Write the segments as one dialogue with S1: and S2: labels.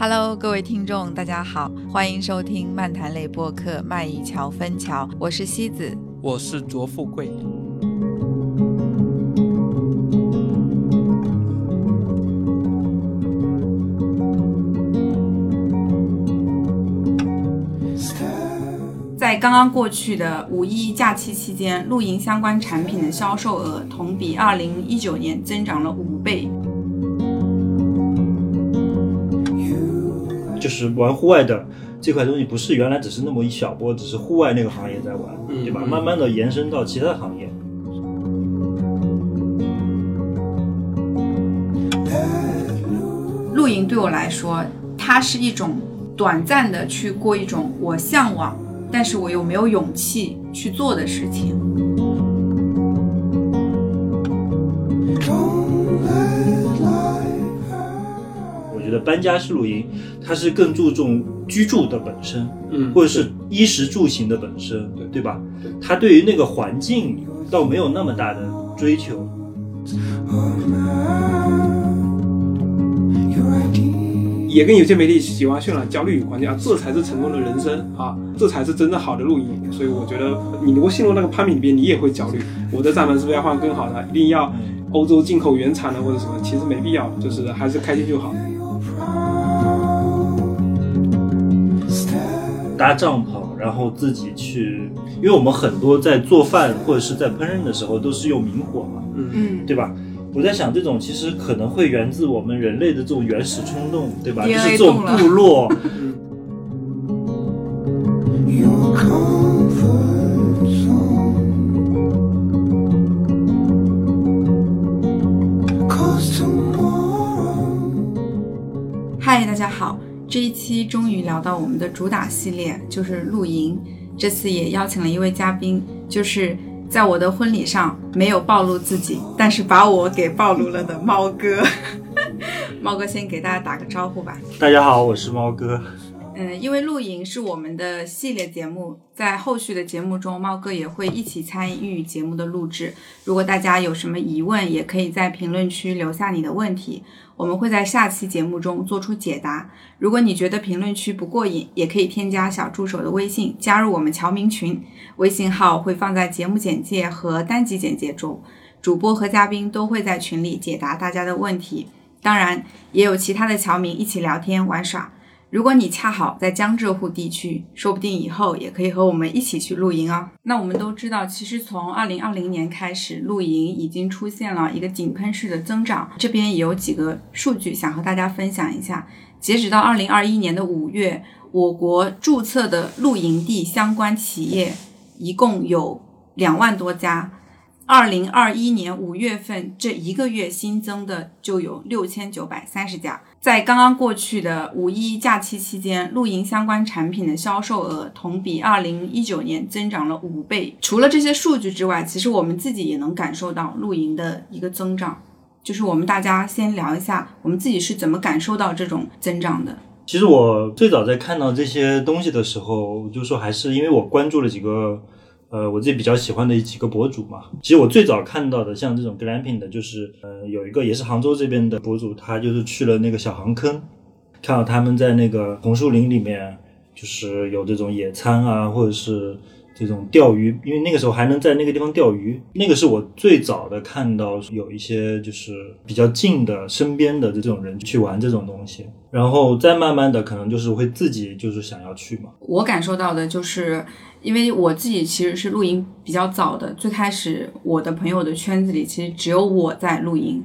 S1: Hello，各位听众，大家好，欢迎收听漫谈类播客《卖一桥分桥》，我是西子，
S2: 我是卓富贵。
S3: 在刚刚过去的五一假期期间，露营相关产品的销售额同比二零一九年增长了五倍。
S4: 就是玩户外的这块东西，不是原来只是那么一小波，只是户外那个行业在玩，对吧？慢慢的延伸到其他行业。
S3: 露营对我来说，它是一种短暂的去过一种我向往，但是我又没有勇气去做的事情。
S4: 搬家式露营，它是更注重居住的本身，
S2: 嗯
S4: 或者是衣食住行的本身，
S2: 对
S4: 对吧？它对于那个环境倒没有那么大的追求。
S2: 也跟有些媒体喜欢渲染焦虑有关系啊，这才是成功的人生啊，这才是真正好的露营。所以我觉得你如果陷入那个攀比里边，你也会焦虑。我的帐篷是不是要换更好的？一定要欧洲进口原产的或者什么？其实没必要，就是还是开心就好。
S4: 搭帐篷，然后自己去，因为我们很多在做饭或者是在烹饪的时候都是用明火嘛，
S3: 嗯，
S4: 对吧？我在想，这种其实可能会源自我们人类的这种原始冲动，对吧？就是这种部落，
S3: 嗨，大家好，这一期终于聊到我们的主打系列，就是露营。这次也邀请了一位嘉宾，就是在我的婚礼上没有暴露自己，但是把我给暴露了的猫哥。猫哥先给大家打个招呼吧。
S4: 大家好，我是猫哥。
S3: 嗯，因为露营是我们的系列节目，在后续的节目中，猫哥也会一起参与节目的录制。如果大家有什么疑问，也可以在评论区留下你的问题，我们会在下期节目中做出解答。如果你觉得评论区不过瘾，也可以添加小助手的微信，加入我们侨民群，微信号会放在节目简介和单集简介中，主播和嘉宾都会在群里解答大家的问题。当然，也有其他的侨民一起聊天玩耍。如果你恰好在江浙沪地区，说不定以后也可以和我们一起去露营哦。那我们都知道，其实从二零二零年开始，露营已经出现了一个井喷式的增长。这边也有几个数据想和大家分享一下。截止到二零二一年的五月，我国注册的露营地相关企业一共有两万多家。二零二一年五月份这一个月新增的就有六千九百三十家。在刚刚过去的五一假期期间，露营相关产品的销售额同比二零一九年增长了五倍。除了这些数据之外，其实我们自己也能感受到露营的一个增长。就是我们大家先聊一下，我们自己是怎么感受到这种增长的。
S4: 其实我最早在看到这些东西的时候，我就说还是因为我关注了几个，呃，我自己比较喜欢的几个博主嘛。其实我最早看到的像这种 glamping 的，就是呃有一个也是杭州这边的博主，他就是去了那个小杭坑，看到他们在那个红树林里面，就是有这种野餐啊，或者是这种钓鱼，因为那个时候还能在那个地方钓鱼。那个是我最早的看到有一些就是比较近的身边的这种人去玩这种东西，然后再慢慢的可能就是会自己就是想要去嘛。
S3: 我感受到的就是，因为我自己其实是露营比较早的，最开始我的朋友的圈子里其实只有我在露营，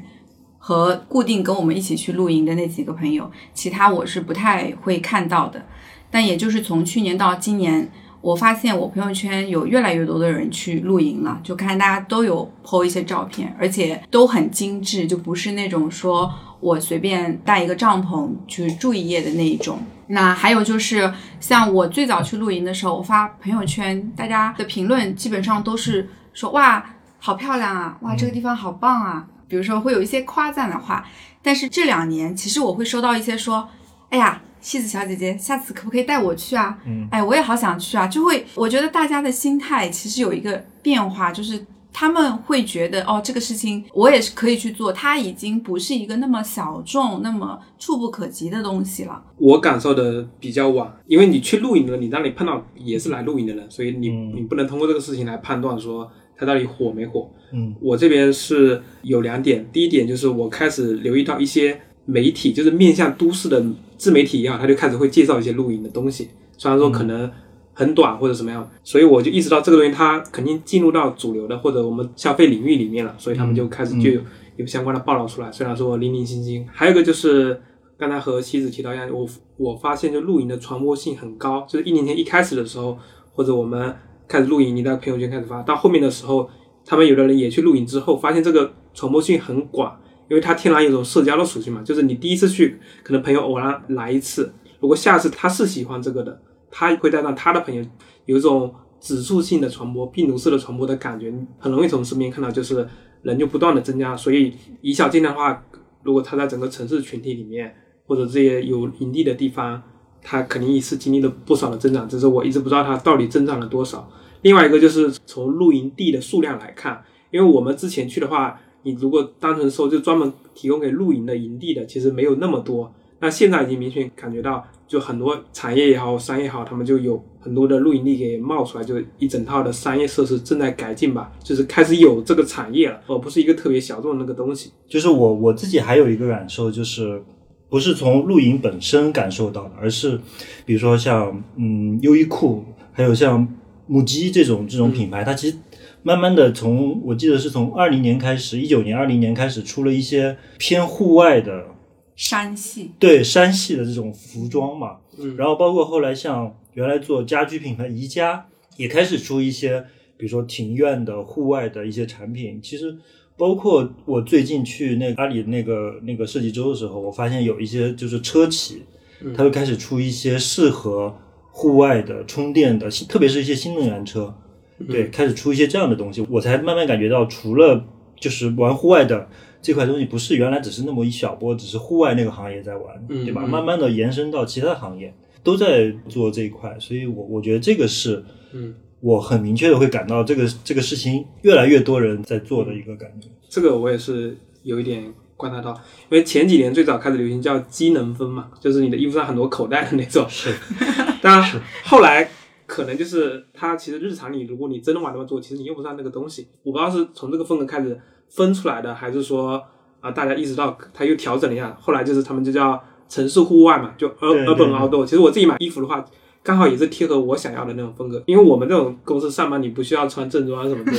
S3: 和固定跟我们一起去露营的那几个朋友，其他我是不太会看到的。但也就是从去年到今年，我发现我朋友圈有越来越多的人去露营了，就看大家都有 po 一些照片，而且都很精致，就不是那种说我随便带一个帐篷去住一夜的那一种。那还有就是，像我最早去露营的时候，我发朋友圈，大家的评论基本上都是说哇，好漂亮啊，哇，这个地方好棒啊，比如说会有一些夸赞的话。但是这两年，其实我会收到一些说，哎呀。西子小姐姐，下次可不可以带我去啊？
S4: 嗯，
S3: 哎，我也好想去啊！就会，我觉得大家的心态其实有一个变化，就是他们会觉得哦，这个事情我也是可以去做，它已经不是一个那么小众、那么触不可及的东西了。
S2: 我感受的比较晚，因为你去露营了，你那里碰到也是来露营的人，所以你、
S4: 嗯
S2: 你不能通过这个事情来判断说它到底火没火。
S4: 嗯
S2: 我这边是有两点，第一点就是我开始留意到一些媒体，就是面向都市的自媒体一样，他就开始会介绍一些露营的东西，虽然说可能很短或者什么样，所以我就意识到这个东西它肯定进入到主流的或者我们消费领域里面了，所以他们就开始就有有相关的报道出来，虽然说零零星星。还有一个就是刚才和妻子提到一样，我我发现就露营的传播性很高，就是一年前一开始的时候，或者我们开始露营，你在朋友圈开始发，到后面的时候，他们有的人也去露营之后，发现这个传播性很广，因为它天然有种社交的属性嘛，就是你第一次去，可能朋友偶然来一次，如果下次他是喜欢这个的，他会带上他的朋友，有一种指数性的传播、病毒式的传播的感觉，很容易从身边看到，就是人就不断的增加，所以以小见大的话，如果他在整个城市群体里面，或者这些有营地的地方，他肯定是经历了不少的增长，只是我一直不知道他到底增长了多少。另外一个就是从露营地的数量来看，因为我们之前去的话，你如果单纯说就专门提供给露营的营地的，其实没有那么多。那现在已经明显感觉到，就很多产业也好，商业也好，他们就有很多的露营地给冒出来，就一整套的商业设施正在改进吧，就是开始有这个产业了，而不是一个特别小众的那个东西。
S4: 就是我我自己还有一个感受，就是不是从露营本身感受到的，而是比如说像嗯优衣库，还有像母鸡这种这种品牌，它其实慢慢的从我记得是从二零年开始，一九年、二零年开始出了一些偏户外的
S3: 山系，
S4: 对山系的这种服装嘛，
S2: 嗯。
S4: 然后包括后来像原来做家居品牌宜家也开始出一些，比如说庭院的户外的一些产品。其实包括我最近去那阿里那个那个设计周的时候，我发现有一些就是车企，它会开始出一些适合户外的充电的，特别是一些新能源车，对，开始出一些这样的东西，我才慢慢感觉到，除了就是玩户外的这块东西，不是原来只是那么一小波，只是户外那个行业在玩，
S2: 嗯
S4: 对吧？
S2: 嗯
S4: 慢慢的延伸到其他行业都在做这一块，所以我我觉得这个是，
S2: 嗯，
S4: 我很明确的会感到这个这个事情越来越多人在做的一个感觉。
S2: 这个我也是有一点观察到，因为前几年最早开始流行叫机能风嘛，就是你的衣服上很多口袋的那种。
S4: 是，
S2: 当然后来可能就是它其实日常里，如果你真的往那么做，其实你用不上那个东西。我不知道是从这个风格开始分出来的，还是说啊、大家意识到它又调整了一下，后来就是他们就叫城市户外嘛，就 urban outdoor。其实我自己买衣服的话。刚好也是贴合我想要的那种风格，因为我们这种公司上班，你不需要穿正装什么的。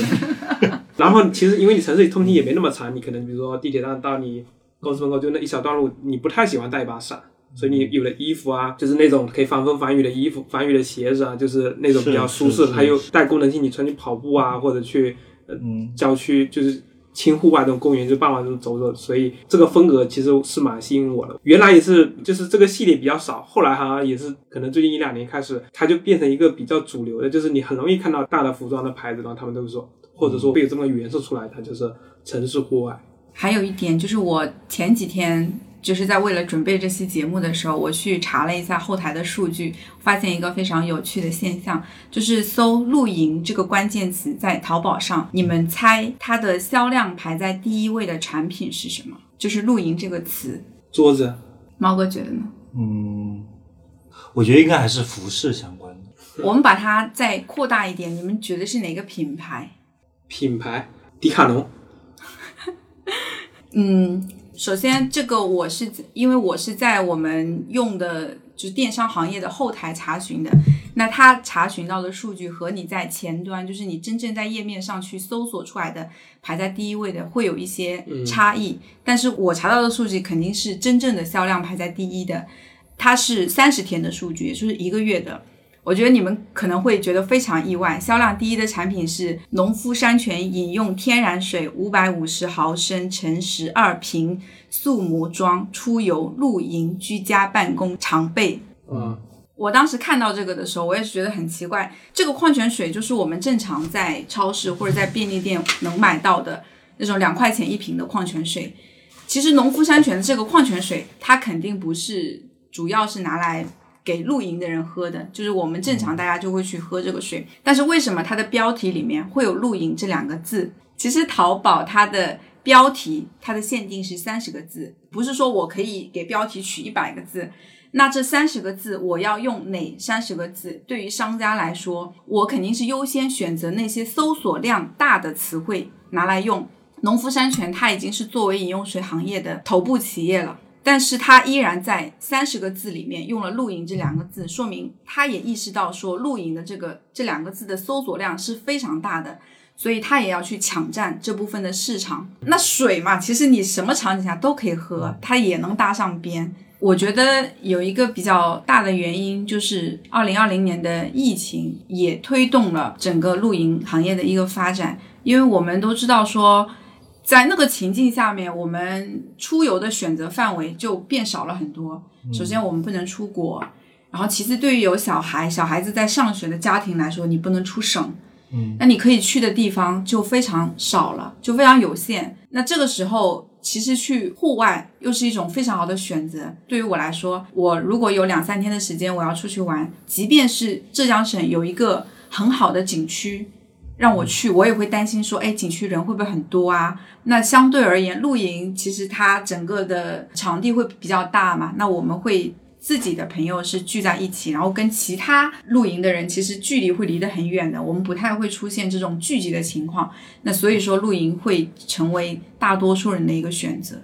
S2: 然后其实因为你城市里通勤也没那么长，你可能比如说地铁站到你公司门口就那一小段路，你不太喜欢带一把伞，所以你有的衣服啊，就是那种可以防风防雨的衣服、防雨的鞋子啊，就是那种比较舒适它又带功能性，你穿去跑步啊，或者去
S4: 嗯，
S2: 郊区就是轻户外这种公园，就傍晚这种走走，所以这个风格其实是蛮吸引我的。原来也是，就是这个系列比较少，后来好像也是，可能最近一两年开始，它就变成一个比较主流的，就是你很容易看到大的服装的牌子，然后他们都会说，或者说会有这么个元素出来，它就是城市户外。
S3: 还有一点就是，我前几天就是在为了准备这期节目的时候，我去查了一下后台的数据，发现一个非常有趣的现象，就是搜“露营”这个关键词在淘宝上，你们猜它的销量排在第一位的产品是什么？就是“露营”这个词。
S2: 桌子，
S3: 猫哥觉得呢？
S4: 嗯，我觉得应该还是服饰相关的。
S3: 我们把它再扩大一点，你们觉得是哪个品牌？
S2: 品牌，迪卡侬，
S3: 嗯，首先这个我是因为我是在我们用的就是电商行业的后台查询的，那它查询到的数据和你在前端，就是你真正在页面上去搜索出来的排在第一位的会有一些差异，但是我查到的数据肯定是真正的销量排在第一的，它是三十天的数据，也就是一个月的。我觉得你们可能会觉得非常意外，销量第一的产品是农夫山泉饮用天然水五百五十毫升乘十二瓶速膜装，出游、露营、居家办公常备。
S2: 嗯，
S3: 我当时看到这个的时候，我也是觉得很奇怪。这个矿泉水就是我们正常在超市或者在便利店能买到的那种两块钱一瓶的矿泉水。其实农夫山泉的这个矿泉水，它肯定不是主要是拿来给露营的人喝的，就是我们正常大家就会去喝这个水。但是为什么它的标题里面会有“露营”这两个字？其实淘宝它的标题它的限定是三十个字，不是说我可以给标题取一百个字。那这三十个字我要用哪三十个字？对于商家来说，我肯定是优先选择那些搜索量大的词汇拿来用。农夫山泉它已经是作为饮用水行业的头部企业了，但是他依然在三十个字里面用了“露营”这两个字，说明他也意识到说“露营”的这个这两个字的搜索量是非常大的。所以他也要去抢占这部分的市场。那水嘛，其实你什么场景下都可以喝，它也能搭上边。我觉得有一个比较大的原因，就是二零二零年的疫情也推动了整个露营行业的一个发展。因为我们都知道说，在那个情境下面，我们出游的选择范围就变少了很多。首先，我们不能出国；然后，其次，对于有小孩、小孩子在上学的家庭来说，你不能出省。
S4: 嗯，
S3: 那你可以去的地方就非常少了，就非常有限。那这个时候，其实去户外又是一种非常好的选择。对于我来说，我如果有两三天的时间，我要出去玩，即便是浙江省有一个很好的景区让我去，我也会担心说，哎，景区人会不会很多啊？那相对而言，露营其实它整个的场地会比较大嘛，那我们会。自己的朋友是聚在一起，然后跟其他露营的人其实距离会离得很远的，我们不太会出现这种聚集的情况。那所以说，露营会成为大多数人的一个选择。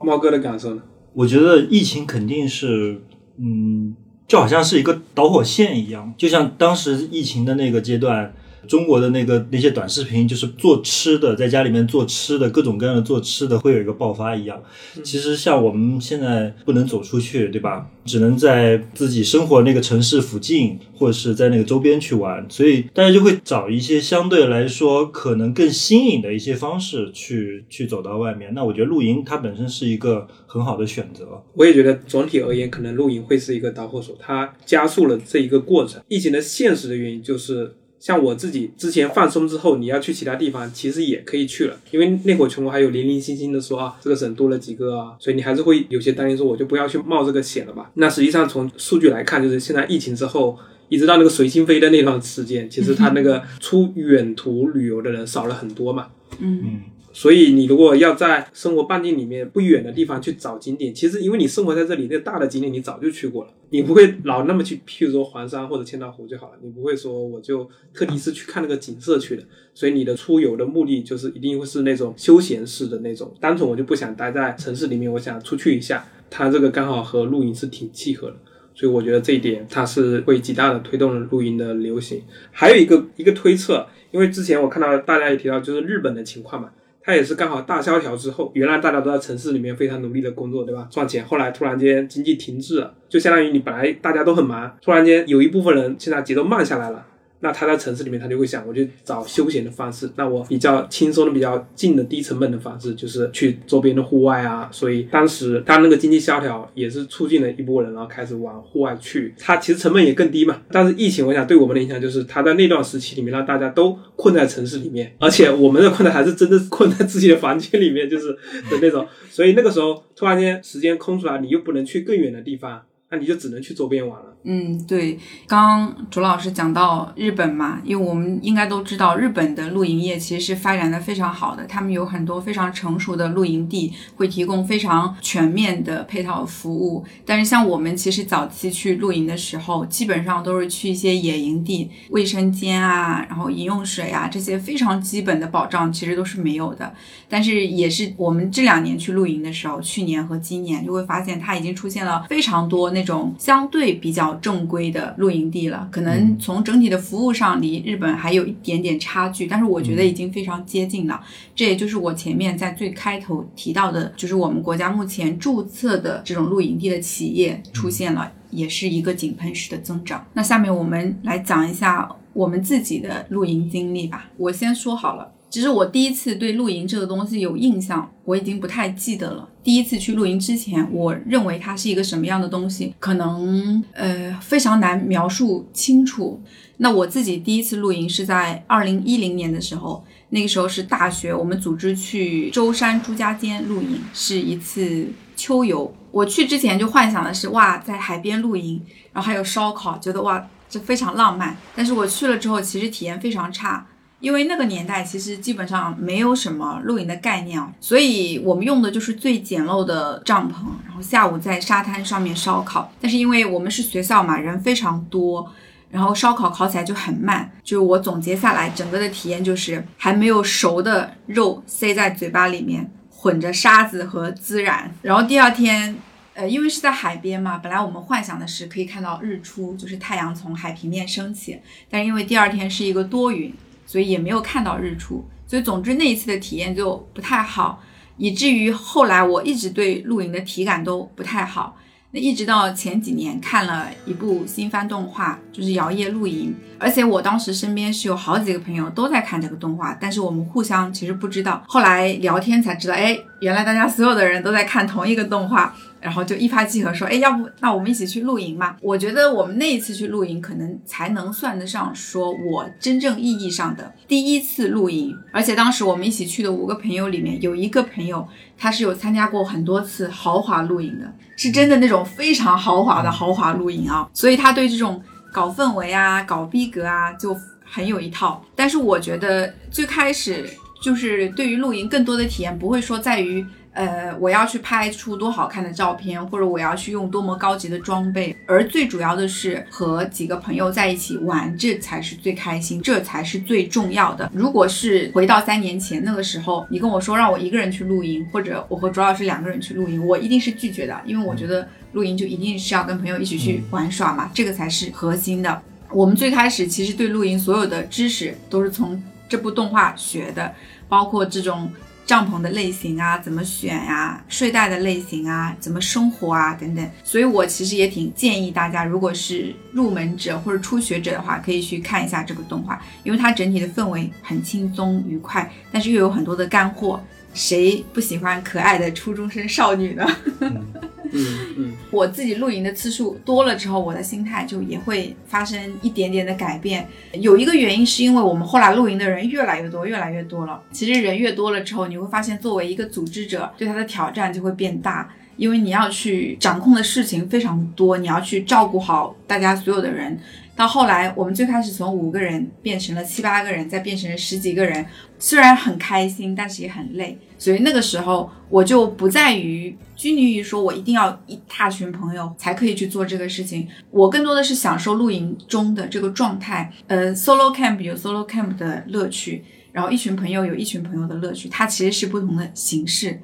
S2: 猫哥的感受呢？
S4: 我觉得疫情肯定是，嗯，就好像是一个导火线一样，就像当时疫情的那个阶段。中国的那个那些短视频，就是做吃的，在家里面做吃的，各种各样的做吃的，会有一个爆发一样。其实像我们现在不能走出去，对吧？只能在自己生活那个城市附近，或者是在那个周边去玩，所以大家就会找一些相对来说可能更新颖的一些方式去去走到外面。那我觉得露营它本身是一个很好的选择。
S2: 我也觉得总体而言，可能露营会是一个导火索，它加速了这一个过程。疫情的现实的原因就是。像我自己之前放松之后，你要去其他地方，其实也可以去了，因为那会儿全国还有零零星星的说啊，这个省多了几个啊，所以你还是会有些担心，说我就不要去冒这个险了吧。那实际上从数据来看，就是现在疫情之后，一直到那个随心飞的那段时间，其实他那个 出远途旅游的人少了很多嘛。
S3: 嗯。
S2: 所以你如果要在生活半径里面不远的地方去找景点，其实因为你生活在这里，那大的景点你早就去过了，你不会老那么去，譬如说黄山或者千岛湖就好了，你不会说我就特地是去看那个景色去的。所以你的出游的目的就是一定会是那种休闲式的那种，单纯我就不想待在城市里面，我想出去一下，它这个刚好和露营是挺契合的，所以我觉得这一点它是会极大的推动了露营的流行。还有一个一个推测，因为之前我看到大家也提到就是日本的情况嘛。它也是刚好大萧条之后，原来大家都在城市里面非常努力的工作，对吧？赚钱。后来突然间经济停滞了，就相当于你本来大家都很忙，突然间有一部分人现在节奏慢下来了。那他在城市里面，他就会想，我就找休闲的方式。那我比较轻松的、比较近的、低成本的方式，就是去周边的户外啊。所以当时他那个经济萧条，也是促进了一波人，然后开始往户外去。他其实成本也更低嘛。但是疫情，我想对我们的影响就是，他在那段时期里面让大家都困在城市里面，而且我们的困的还是真的困在自己的房间里面，就是的那种。所以那个时候突然间时间空出来，你又不能去更远的地方。那你就只能去周边玩了。
S3: 嗯，对，刚卓老师讲到日本嘛，因为我们应该都知道，日本的露营业其实是发展的非常好的，他们有很多非常成熟的露营地，会提供非常全面的配套服务。但是像我们其实早期去露营的时候，基本上都是去一些野营地，卫生间啊，然后饮用水啊这些非常基本的保障其实都是没有的。但是也是我们这两年去露营的时候，去年和今年就会发现它已经出现了非常多那种相对比较。正规的露营地了，可能从整体的服务上离日本还有一点点差距，但是我觉得已经非常接近了。这也就是我前面在最开头提到的，就是我们国家目前注册的这种露营地的企业出现了，也是一个井喷式的增长。那下面我们来讲一下我们自己的露营经历吧。我先说好了。其实我第一次对露营这个东西有印象，我已经不太记得了。第一次去露营之前，我认为它是一个什么样的东西，可能呃非常难描述清楚。那我自己第一次露营是在二零一零年的时候，那个时候是大学，我们组织去舟山朱家尖露营，是一次秋游。我去之前就幻想的是哇，在海边露营，然后还有烧烤，觉得哇这非常浪漫。但是我去了之后，其实体验非常差。因为那个年代其实基本上没有什么露营的概念啊，所以我们用的就是最简陋的帐篷，然后下午在沙滩上面烧烤。但是因为我们是学校嘛，人非常多，然后烧烤烤起来就很慢。就是我总结下来，整个的体验就是还没有熟的肉塞在嘴巴里面，混着沙子和孜然。然后第二天。呃，因为是在海边嘛，本来我们幻想的是可以看到日出，就是太阳从海平面升起，但是因为第二天是一个多云，所以也没有看到日出，所以总之那一次的体验就不太好，以至于后来我一直对露营的体感都不太好。那一直到前几年看了一部新番动画，就是《摇曳露营》，而且我当时身边是有好几个朋友都在看这个动画，但是我们互相其实不知道，后来聊天才知道，哎，原来大家所有的人都在看同一个动画。然后就一拍即合，说，哎，要不那我们一起去露营嘛？我觉得我们那一次去露营，可能才能算得上说我真正意义上的第一次露营。而且当时我们一起去的五个朋友里面，有一个朋友他是有参加过很多次豪华露营的，是真的那种非常豪华的豪华露营啊。所以他对这种搞氛围啊、搞逼格啊就很有一套。但是我觉得最开始就是对于露营更多的体验，不会说在于。呃，我要去拍出多好看的照片，或者我要去用多么高级的装备，而最主要的是和几个朋友在一起玩，这才是最开心，这才是最重要的。如果是回到三年前那个时候，你跟我说让我一个人去露营，或者我和卓老师两个人去露营，我一定是拒绝的，因为我觉得露营就一定是要跟朋友一起去玩耍嘛，这个才是核心的。我们最开始其实对露营所有的知识都是从这部动画学的，包括这种。帐篷的类型啊，怎么选呀？睡袋的类型啊，怎么生活啊，等等。所以我其实也挺建议大家，如果是入门者或者初学者的话，可以去看一下这个动画，因为它整体的氛围很轻松愉快，但是又有很多的干货。谁不喜欢可爱的初中生少女呢？
S2: 嗯嗯嗯，
S3: 我自己露营的次数多了之后，我的心态就也会发生一点点的改变。有一个原因是因为我们后来露营的人越来越多，越来越多了。其实人越多了之后，你会发现作为一个组织者，对他的挑战就会变大，因为你要去掌控的事情非常多，你要去照顾好大家所有的人。到后来，我们最开始从五个人变成了七八个人，再变成了十几个人，虽然很开心，但是也很累。所以那个时候，我就不在于拘泥于说我一定要一大群朋友才可以去做这个事情。我更多的是享受露营中的这个状态。呃，solo camp 有 solo camp 的乐趣，然后一群朋友有一群朋友的乐趣，它其实是不同的形式。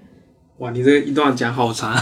S2: 哇，你这一段讲好长，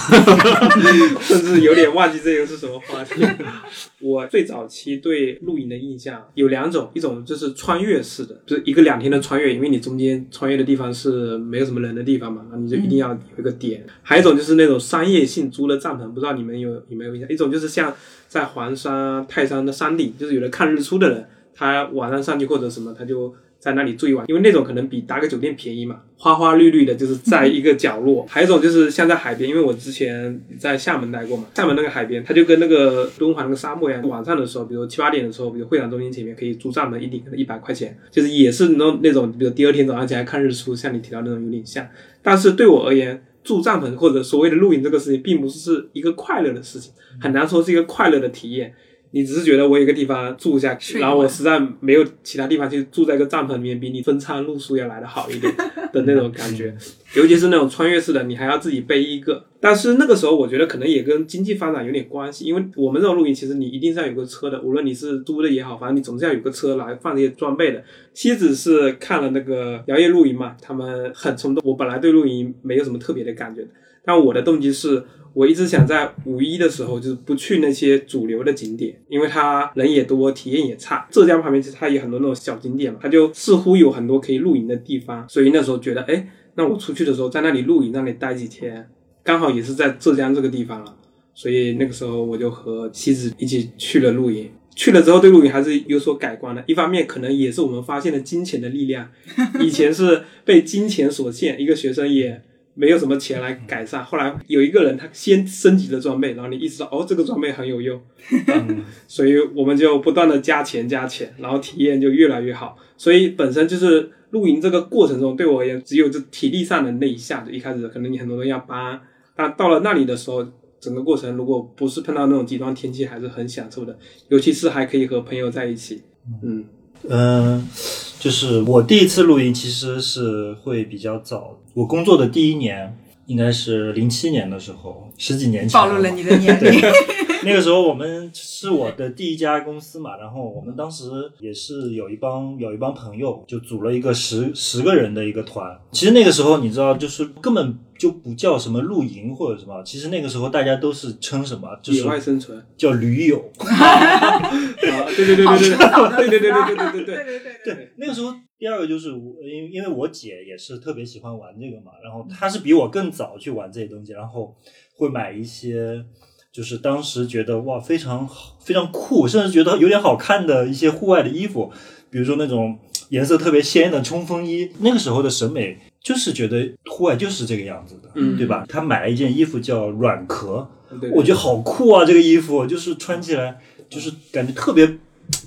S2: 甚至有点忘记这个是什么话题。我最早期对露营的印象有两种，一种就是穿越式的，就是一个两天的穿越，因为你中间穿越的地方是没有什么人的地方嘛，那你就一定要有一个点。还有一种就是那种商业性租的帐篷，不知道你们有有没有印象？一种就是像在黄山、泰山的山顶，就是有的看日出的人，他晚上上去或者什么，他就。在那里住一晚，因为那种可能比搭个酒店便宜嘛，花花绿绿的，就是在一个角落。还有一种就是像在海边，因为我之前在厦门待过嘛，厦门那个海边，它就跟那个敦煌那个沙漠一样。晚上的时候，比如七八点的时候，比如会展中心前面可以租帐篷，一顶可能一百块钱，就是也是那那种，比如第二天早上起来看日出，像你提到那种有点像。但是对我而言，住帐篷或者所谓的露营这个事情，并不是一个快乐的事情，很难说是一个快乐的体验。你只是觉得我有个地方住下，然后我实在没有其他地方去住在一个帐篷里面，比你分餐露宿要来的好一点的那种感觉。尤其是那种穿越式的，你还要自己背一个。但是那个时候，我觉得可能也跟经济发展有点关系，因为我们这种露营，其实你一定是要有个车的，无论你是租的也好，反正你总是要有个车来放这些装备的。妻子是看了那个摇曳露营嘛，他们很冲动。我本来对露营没有什么特别的感觉，但我的动机是。我一直想在五一的时候，就是不去那些主流的景点，因为它人也多，体验也差。浙江旁边其实它也很多那种小景点嘛，它就似乎有很多可以露营的地方。所以那时候觉得，哎，那我出去的时候在那里露营，那里待几天，刚好也是在浙江这个地方了。所以那个时候我就和妻子一起去了露营。去了之后对露营还是有所改观的。一方面可能也是我们发现了金钱的力量，以前是被金钱所限，一个学生也。没有什么钱来改善。后来有一个人，他先升级了装备，然后你意识到哦，这个装备很有用，所以我们就不断的加钱加钱，然后体验就越来越好。所以本身就是露营这个过程中，对我而言只有这体力上的那一下，就一开始可能你很多东西要搬，但到了那里的时候，整个过程如果不是碰到那种极端天气，还是很享受的，尤其是还可以和朋友在一起。嗯
S4: 嗯。就是我第一次露营其实是会比较早，我工作的第一年应该是零七年的时候，十几年前
S3: 暴露了你的年龄。
S4: 那个时候我们是我的第一家公司嘛，然后我们当时也是有一帮有一帮朋友，就组了一个十十个人的一个团。其实那个时候你知道，就是根本就不叫什么露营或者什么，其实那个时候大家都是称什么，就
S2: 野外
S4: 是
S2: 生存
S4: 叫驴友。
S2: 啊，对对对对对对对对对对对对对对，
S3: 对
S4: 对，那个时候第二个就是我，因为因为我姐也是特别喜欢玩这个嘛，然后她是比我更早去玩这些东西，然后会买一些，就是当时觉得哇非常好非常酷，甚至觉得有点好看的一些户外的衣服，比如说那种颜色特别鲜艳的冲锋衣。那个时候的审美就是觉得户外就是这个样子的，
S2: 嗯
S4: 对吧？他买了一件衣服叫软壳，
S2: 对
S4: 我觉得好酷啊，这个衣服就是穿起来就是感觉特别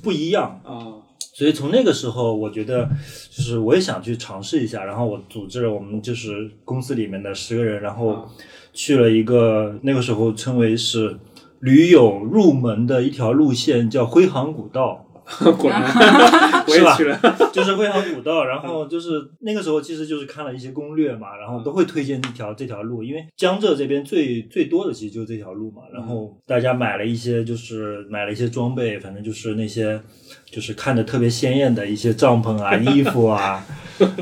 S4: 不一样。
S2: 啊，
S4: 所以从那个时候，我觉得就是我也想去尝试一下，然后我组织了我们就是公司里面的十个人，然后去了一个那个时候称为是驴友入门的一条路线，叫辉航古道。
S2: 果然 我也去了，
S4: 就是辉航古道，然后就是那个时候其实就是看了一些攻略嘛，然后都会推荐一条这条路，因为江浙这边最最多的其实就是这条路嘛，然后大家买了一些就是买了一些装备，反正就是那些就是看着特别鲜艳的一些帐篷啊、衣服啊，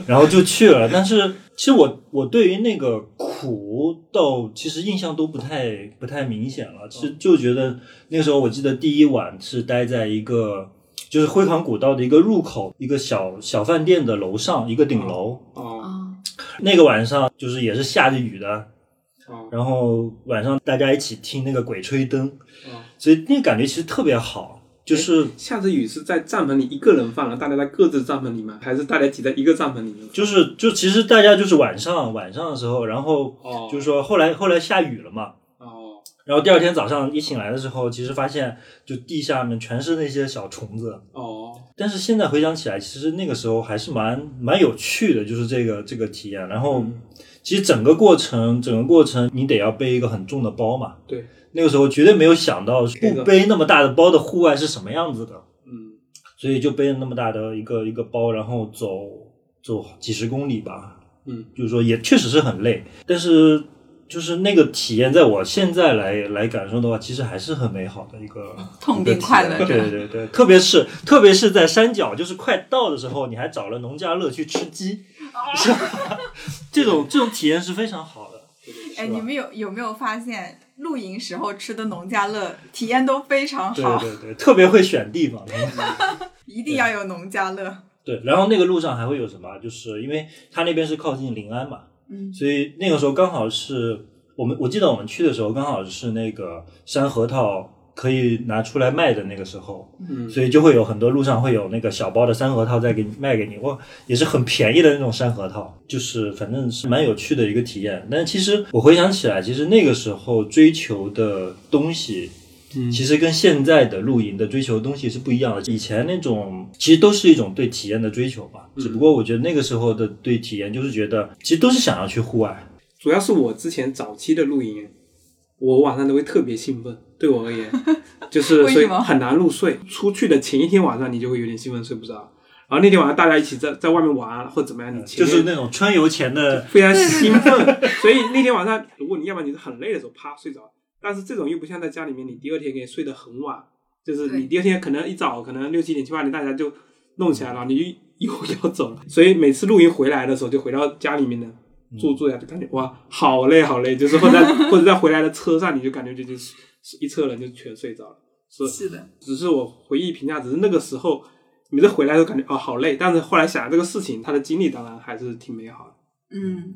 S4: 然后就去了。但是其实我我对于那个苦到其实印象都不太不太明显了，其实就觉得那个时候我记得第一晚是待在一个。就是辉煌古道的一个入口，一个小小饭店的楼上，一个顶楼。
S2: 哦
S3: 啊，
S4: 那个晚上就是也是下着雨的，
S2: 哦。
S4: 然后晚上大家一起听那个鬼吹灯，
S2: 哦，
S4: 所以那个感觉其实特别好。就是
S2: 下着雨是在帐篷里一个人放了，大家在各自帐篷里吗？还是大家挤在一个帐篷里面？
S4: 就是就其实大家就是晚上晚上的时候，然后
S2: 哦，
S4: 就是说后来后来下雨了嘛，
S2: 哦，
S4: 然后第二天早上一醒来的时候，其实发现就地下面全是那些小虫子。
S2: 哦，
S4: 但是现在回想起来，其实那个时候还是蛮蛮有趣的，就是这个这个体验。然后
S2: 嗯
S4: 其实整个过程，整个过程你得要背一个很重的包嘛。
S2: 对，
S4: 那个时候绝对没有想到
S2: 这个
S4: 不背那么大的包的户外是什么样子的，
S2: 嗯，
S4: 所以就背了那么大的一个一个包，然后走走几十公里吧。
S2: 嗯，
S4: 就是说也确实是很累，但是就是那个体验，在我现在来来感受的话，其实还是很美好的一个
S3: 痛并快乐着
S4: 对对对，特别是特别是在山脚，就是快到的时候，你还找了农家乐去吃鸡，是吧？这种这种体验是非常好的。
S3: 哎，你们有有没有发现，露营时候吃的农家乐体验都非常
S4: 对
S3: 好，
S4: 对对，特别会选地方。
S3: 一定要有农家乐。
S4: 对，然后那个路上还会有什么？就是因为它那边是靠近临安嘛，
S3: 嗯
S4: 所以那个时候刚好是我们，我记得我们去的时候刚好是那个山核桃可以拿出来卖的那个时候，
S2: 嗯
S4: 所以就会有很多路上会有那个小包的山核桃在给你卖给你，哇，也是很便宜的那种山核桃，就是反正是蛮有趣的一个体验。但其实我回想起来，其实那个时候追求的东西。
S2: 嗯
S4: 其实跟现在的露营的追求的东西是不一样的。以前那种其实都是一种对体验的追求吧，只不过我觉得那个时候的对体验就是觉得其实都是想要去户外。
S2: 主要是我之前早期的露营，我晚上都会特别兴奋，对我而言，就是所以很难入睡。出去的前一天晚上，你就会有点兴奋，睡不着。然后那天晚上大家一起在在外面玩或者怎么样，你
S4: 就是那种春游前的，
S2: 非常兴奋，所以那天晚上，如果你要么你是很累的时候，啪睡着，但是这种又不像在家里面，你第二天可以睡得很晚，就是你第二天可能一早可能六七点七八点大家就弄起来了，你又又要走。了，所以每次露营回来的时候，就回到家里面的住住下就感觉哇好累好累，就是或者在 或者在回来的车上，你就感觉就就是一车人就全睡着了，是
S3: 是的，
S2: 只是我回忆评价，只是那个时候每次回来都感觉哦好累，但是后来想这个事情，他的经历当然还是挺美好的。
S3: 嗯，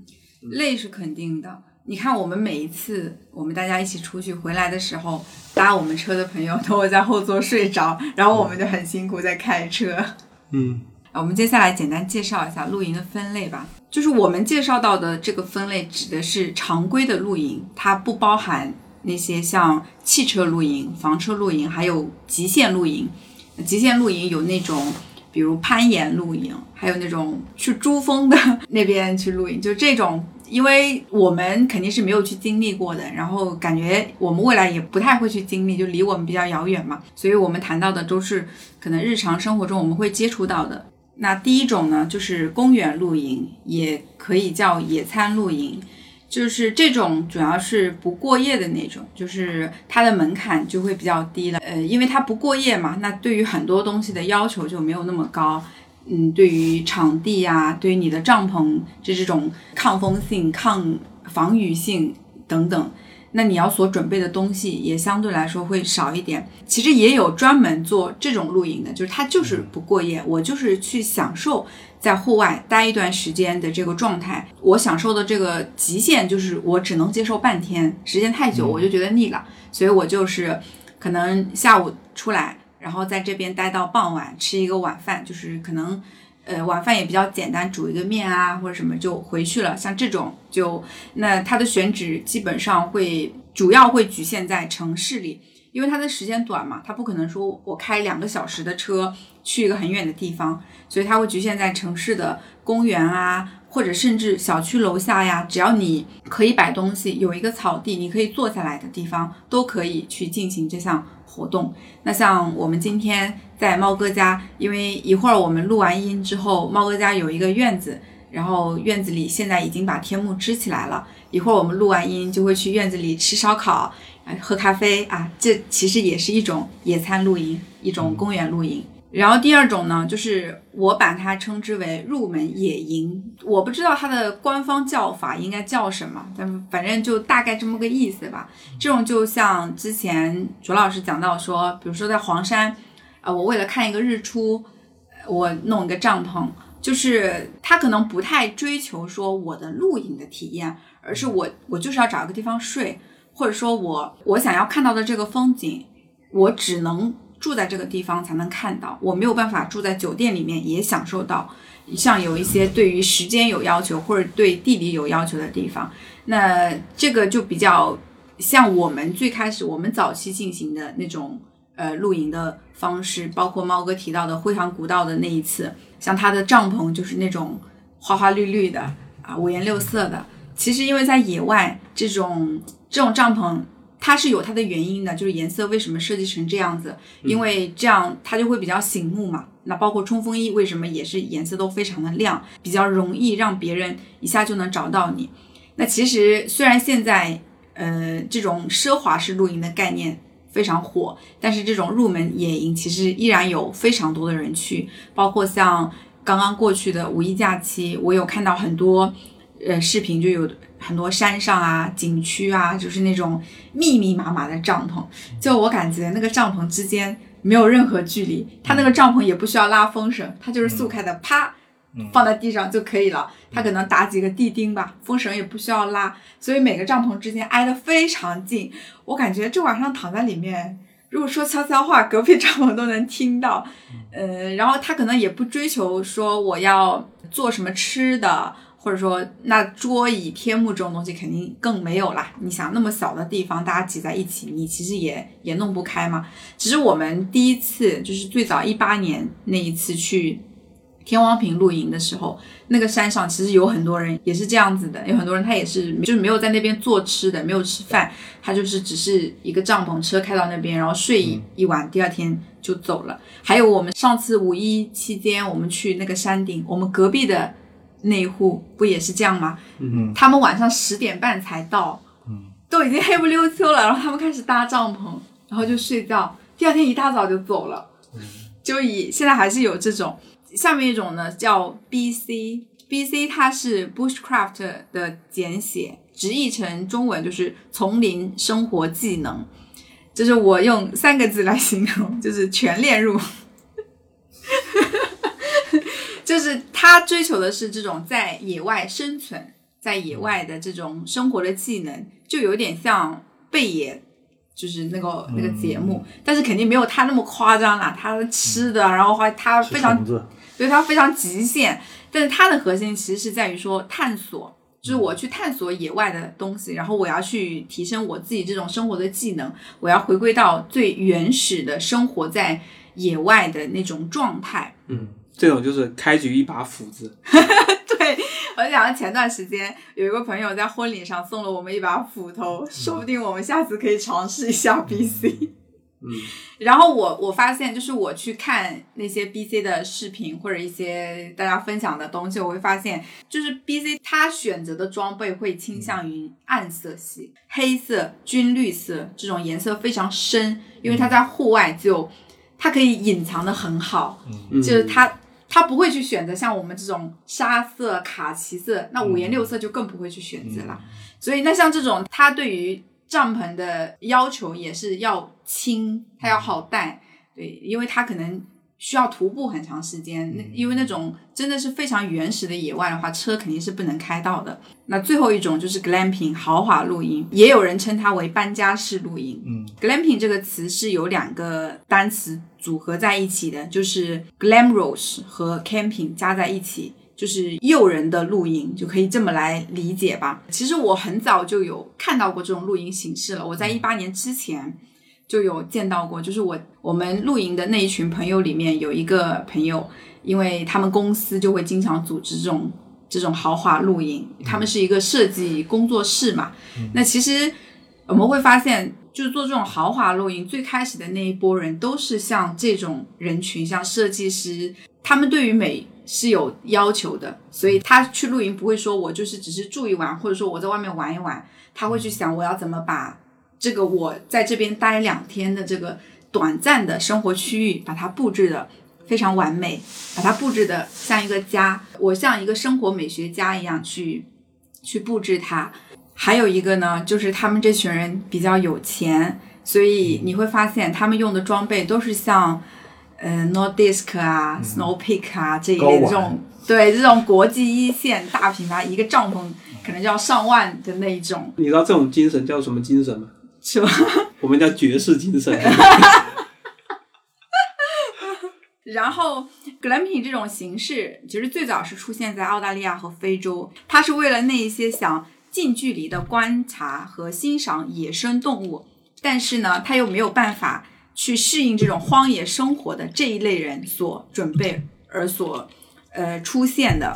S3: 累是肯定的。你看，我们每一次我们大家一起出去回来的时候，搭我们车的朋友都会在后座睡着，然后我们就很辛苦在开车。
S2: 嗯。
S3: 啊，我们接下来简单介绍一下露营的分类吧。就是我们介绍到的这个分类指的是常规的露营，它不包含那些像汽车露营、房车露营，还有极限露营。极限露营有那种，比如攀岩露营，还有那种去珠峰的 那边去露营，就这种。因为我们肯定是没有去经历过的，然后感觉我们未来也不太会去经历，就离我们比较遥远嘛，所以我们谈到的都是可能日常生活中我们会接触到的。那第一种呢，就是公园露营，也可以叫野餐露营。就是这种主要是不过夜的那种，就是它的门槛就会比较低了。呃，因为它不过夜嘛，那对于很多东西的要求就没有那么高。嗯，对于场地呀，对于你的帐篷，就这种抗风性、抗防雨性等等，那你要所准备的东西也相对来说会少一点。其实也有专门做这种露营的，就是他就是不过夜，我就是去享受在户外待一段时间的这个状态。我享受的这个极限就是我只能接受半天，时间太久我就觉得腻了，所以我就是可能下午出来。然后在这边待到傍晚，吃一个晚饭，就是可能，呃，晚饭也比较简单，煮一个面啊或者什么就回去了。像这种就，那它的选址基本上会主要会局限在城市里，因为它的时间短嘛，它不可能说我开两个小时的车去一个很远的地方，所以它会局限在城市的公园啊，或者甚至小区楼下呀，只要你可以摆东西，有一个草地，你可以坐下来的地方，都可以去进行这项。活动，那像我们今天在猫哥家，因为一会儿我们录完音之后，猫哥家有一个院子，然后院子里现在已经把天幕支起来了。一会儿我们录完音就会去院子里吃烧烤，喝咖啡啊，这其实也是一种野餐露营，一种公园露营。然后第二种呢，就是我把它称之为入门野营，我不知道它的官方叫法应该叫什么，但反正就大概这么个意思吧。这种就像之前卓老师讲到说，比如说在黄山，啊，我为了看一个日出，我弄一个帐篷，就是他可能不太追求说我的露营的体验，而是我我就是要找一个地方睡，或者说我我想要看到的这个风景，我只能。住在这个地方才能看到，我没有办法住在酒店里面也享受到。像有一些对于时间有要求或者对地理有要求的地方，那这个就比较像我们最开始我们早期进行的那种呃露营的方式，包括猫哥提到的辉煌古道的那一次，像他的帐篷就是那种花花绿绿的啊，五颜六色的。其实因为在野外这种这种帐篷。它是有它的原因的，就是颜色为什么设计成这样子？因为这样它就会比较醒目嘛。那包括冲锋衣为什么也是颜色都非常的亮，比较容易让别人一下就能找到你。那其实虽然现在呃这种奢华式露营的概念非常火，但是这种入门野营其实依然有非常多的人去。包括像刚刚过去的五一假期，我有看到很多呃视频，就有。很多山上啊、景区啊，就是那种密密麻麻的帐篷，就我感觉那个帐篷之间没有任何距离，它那个帐篷也不需要拉风绳，它就是速开的，啪，放在地上就可以了。它可能打几个地钉吧，风绳也不需要拉，所以每个帐篷之间挨得非常近。我感觉这晚上躺在里面，如果说悄悄话，隔壁帐篷都能听到。呃，然后他可能也不追求说我要做什么吃的。或者说，那桌椅、天幕这种东西肯定更没有啦。你想那么小的地方，大家挤在一起，你其实也也弄不开嘛。只是我们第一次，就是最早一八年那一次去天王坪露营的时候，那个山上其实有很多人也是这样子的，有很多人他也是就是没有在那边做吃的，没有吃饭，他就是只是一个帐篷车开到那边，然后睡一一晚，第二天就走了。还有我们上次五一期间，我们去那个山顶，我们隔壁的。那一户不也是这样吗？
S4: 嗯，
S3: 他们晚上十点半才到，
S4: 嗯，
S3: 都已经黑不溜秋了，然后他们开始搭帐篷，然后就睡觉，第二天一大早就走了。
S4: 嗯，
S3: 就以现在还是有这种，下面一种呢叫 B C，B C 它是 Bushcraft 的简写，直译成中文就是丛林生活技能，就是我用三个字来形容，就是全链入。就是他追求的是这种在野外生存，在野外的这种生活的技能，就有点像贝爷，就是那个那个节目，但是肯定没有他那么夸张啦。他吃的，然后还他非常，对他非常极限。但是它的核心其实是在于说探索，就是我去探索野外的东西，然后我要去提升我自己这种生活的技能，我要回归到最原始的生活在野外的那种状态。
S2: 嗯。这种就是开局一把斧子。
S3: 对，我想到前段时间有一个朋友在婚礼上送了我们一把斧头，说不定我们下次可以尝试一下 BC。
S2: 嗯，
S3: 然后我我发现，就是我去看那些 BC 的视频或者一些大家分享的东西，我会发现，就是 BC 他选择的装备会倾向于暗色系，黑色、军绿色这种颜色非常深，因为他在户外就它可以隐藏的很好，
S2: 嗯。
S3: 就是他他不会去选择像我们这种沙色、卡其色，那五颜六色就更不会去选择了。所以那像这种，他对于帐篷的要求也是要轻，它要好带，对，因为它可能需要徒步很长时间。那因为那种真的是非常原始的野外的话，车肯定是不能开到的。那最后一种就是 glamping 豪华露营，也有人称它为搬家式露营。
S4: 嗯
S3: ，glamping 这个词是由两个单词组合在一起的，就是 glamorous 和 camping 加在一起。就是诱人的露营，就可以这么来理解吧。其实我很早就有看到过这种露营形式了，我在一八年之前就有见到过。就是我我们露营的那一群朋友里面有一个朋友，因为他们公司就会经常组织这种这种豪华露营，他们是一个设计工作室嘛。那其实我们会发现，就是做这种豪华露营，最开始的那一波人都是像这种人群，像设计师，他们对于美。是有要求的，所以他去露营不会说我就是只是住一晚，或者说我在外面玩一玩，他会去想我要怎么把这个我在这边待两天的这个短暂的生活区域，把它布置的非常完美，把它布置的像一个家，我像一个生活美学家一样去去布置它。还有一个呢，就是他们这群人比较有钱，所以你会发现他们用的装备都是像。呃，Nordisk 啊，Snow Peak 啊这一类这种，对这种国际一线大品牌，一个帐篷可能就要上万的那一种。
S2: 你知道这种精神叫什么精神吗？
S3: 是吧？
S2: 我们叫爵士精神。
S3: 然后，glamping 这种形式其实最早是出现在澳大利亚和非洲，它是为了那一些想近距离的观察和欣赏野生动物，但是呢，它又没有办法。去适应这种荒野生活的这一类人所准备而所呃出现的，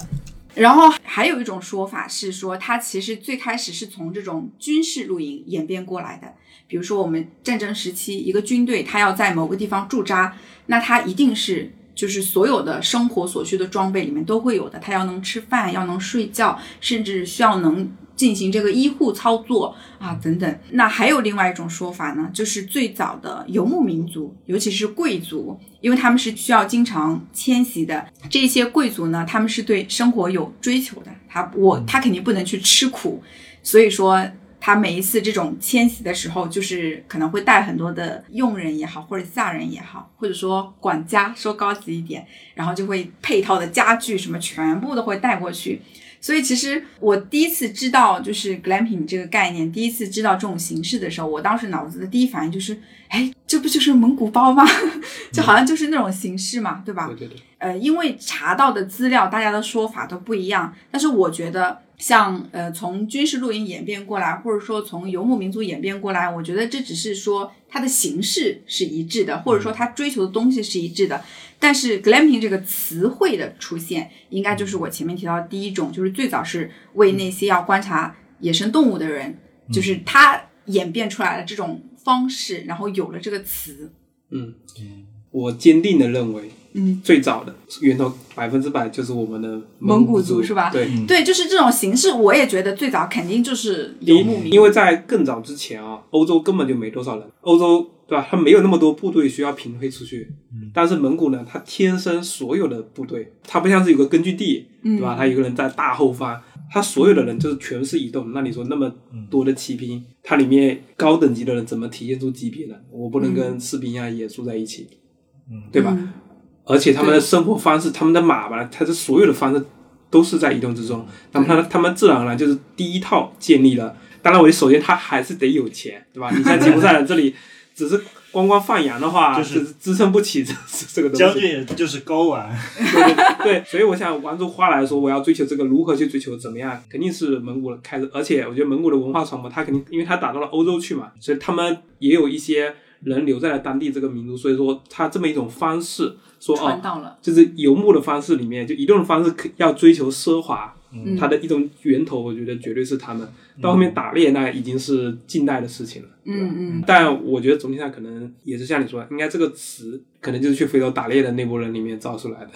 S3: 然后还有一种说法是说，它其实最开始是从这种军事露营演变过来的。比如说我们战争时期，一个军队他要在某个地方驻扎，那他一定是就是所有的生活所需的装备里面都会有的，他要能吃饭，要能睡觉，甚至需要能。进行这个医护操作啊，等等。那还有另外一种说法呢，就是最早的游牧民族，尤其是贵族，因为他们是需要经常迁徙的。这些贵族呢，他们是对生活有追求的。他我他肯定不能去吃苦，所以说他每一次这种迁徙的时候，就是可能会带很多的佣人也好，或者下人也好，或者说管家，说高级一点，然后就会配套的家具什么全部都会带过去。所以其实我第一次知道就是 glamping 这个概念，第一次知道这种形式的时候，我当时脑子的第一反应就是，哎，这不就是蒙古包吗？就好像就是那种形式嘛，对吧？
S2: 对对对。
S3: 呃，因为查到的资料，大家的说法都不一样，但是我觉得。像呃，从军事露营演变过来，或者说从游牧民族演变过来，我觉得这只是说它的形式是一致的，或者说它追求的东西是一致的。但是 glamping 这个词汇的出现，应该就是我前面提到的第一种，就是最早是为那些要观察野生动物的人，就是他演变出来的这种方式，然后有了这个词。
S2: 嗯，我坚定的认为。
S3: 嗯，
S2: 最早的源头百分之百就是我们的
S3: 蒙古
S2: 族，
S3: 是吧？
S2: 对
S3: 对，就是这种形式，我也觉得最早肯定就是游牧民。
S2: 因为在更早之前啊，欧洲根本就没多少人，欧洲对吧？它没有那么多部队需要平推出去。嗯。但是蒙古呢，它天生所有的部队，它不像是有个根据地，对吧？它一个人在大后方，他所有的人就是全是移动。那你说那么多的骑兵，它里面高等级的人怎么体现出级别呢？我不能跟士兵啊也住在一起，嗯，对吧？而且他们的生活方式，他们的马吧，它的所有的方式都是在移动之中。那么他他们自然而然就是第一套建立了。当然，我首先他还是得有钱，对吧？你像吉普赛人这里，只是光光放羊的话，
S4: 就是
S2: 支撑不起这 这个东西。
S4: 将军也就是高玩，
S2: 对对对。所以我想，玩出花来说，我要追求这个，如何去追求，怎么样，肯定是蒙古开始。而且我觉得蒙古的文化传播，它肯定因为它打到了欧洲去嘛，所以他们也有一些。人留在了当地这个民族，所以说他这么一种方式，说哦，
S3: 传到了，
S2: 就是游牧的方式里面，就移动的方式可要追求奢华，
S3: 嗯
S2: 它的一种源头，我觉得绝对是他们。到后面打猎那已经是近代的事情了。
S3: 嗯嗯
S2: 但我觉得总体上可能也是像你说的，应该这个词可能就是去非洲打猎的那波人里面造出来的。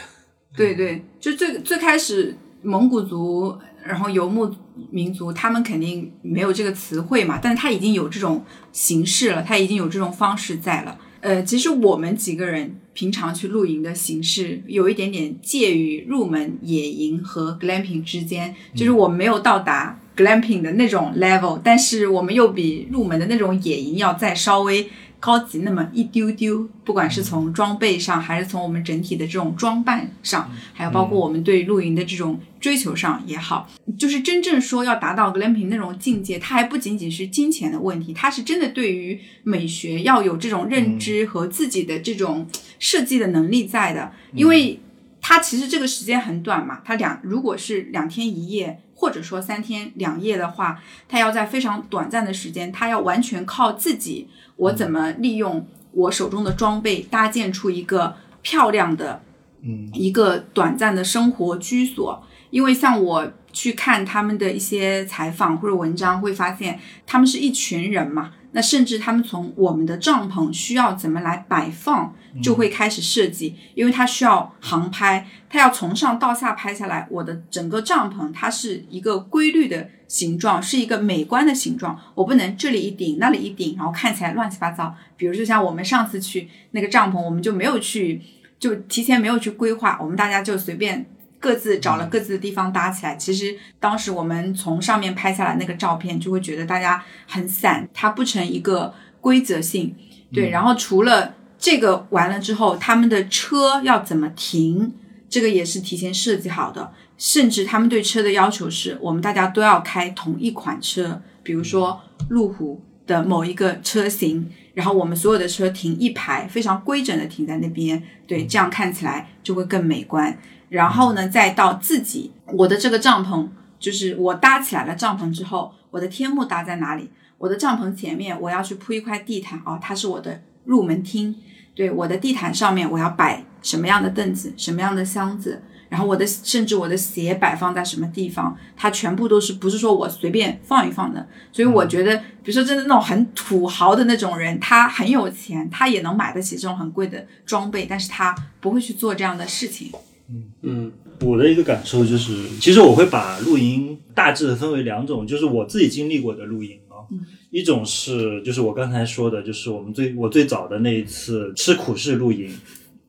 S3: 对对，就最最开始蒙古族，然后游牧民族，他们肯定没有这个词汇嘛，但是他已经有这种形式了，他已经有这种方式在了。呃，其实我们几个人平常去露营的形式，有一点点介于入门野营和 glamping 之间，就是我们没有到达 glamping 的那种 level，但是我们又比入门的那种野营要再稍微高级那么一丢丢，不管是从装备上，还是从我们整体的这种装扮上，还有包括我们对露营的这种追求上也好，就是真正说要达到 glamping 那种境界，它还不仅仅是金钱的问题，它是真的对于美学要有这种认知和自己的这种设计的能力在的，因为它其实这个时间很短嘛，它两如果是两天一夜。或者说三天两夜的话，他要在非常短暂的时间，他要完全靠自己，我怎么利用我手中的装备搭建出一个漂亮的
S4: 嗯。
S3: 一个短暂的生活居所。因为像我去看他们的一些采访或者文章，会发现他们是一群人嘛，那甚至他们从我们的帐篷需要怎么来摆放，就会开始设计，因为它需要航拍，它要从上到下拍下来，我的整个帐篷它是一个规律的形状，是一个美观的形状，我不能这里一顶那里一顶，然后看起来乱七八糟。比如就像我们上次去那个帐篷，我们就没有去，就提前没有去规划，我们大家就随便。各自找了各自的地方搭起来。其实当时我们从上面拍下来那个照片，就会觉得大家很散，它不成一个规则性。对，然后除了这个完了之后，他们的车要怎么停，这个也是提前设计好的。甚至他们对车的要求是我们大家都要开同一款车，比如说路虎的某一个车型，然后我们所有的车停一排，非常规整的停在那边，对，这样看起来就会更美观。然后呢，再到自己我的这个帐篷，就是我搭起来了帐篷之后，我的天幕搭在哪里？我的帐篷前面我要去铺一块地毯哦，它是我的入门厅。对，我的地毯上面我要摆什么样的凳子，什么样的箱子，然后我的甚至我的鞋摆放在什么地方，它全部都是不是说我随便放一放的。所以我觉得，比如说真的那种很土豪的那种人，他很有钱，他也能买得起这种很贵的装备，但是他不会去做这样的事情。
S2: 嗯嗯
S4: 我的一个感受就是，其实我会把露营大致的分为两种，就是我自己经历过的露营啊，一种是就是我刚才说的，就是我们最我最早的那一次吃苦式露营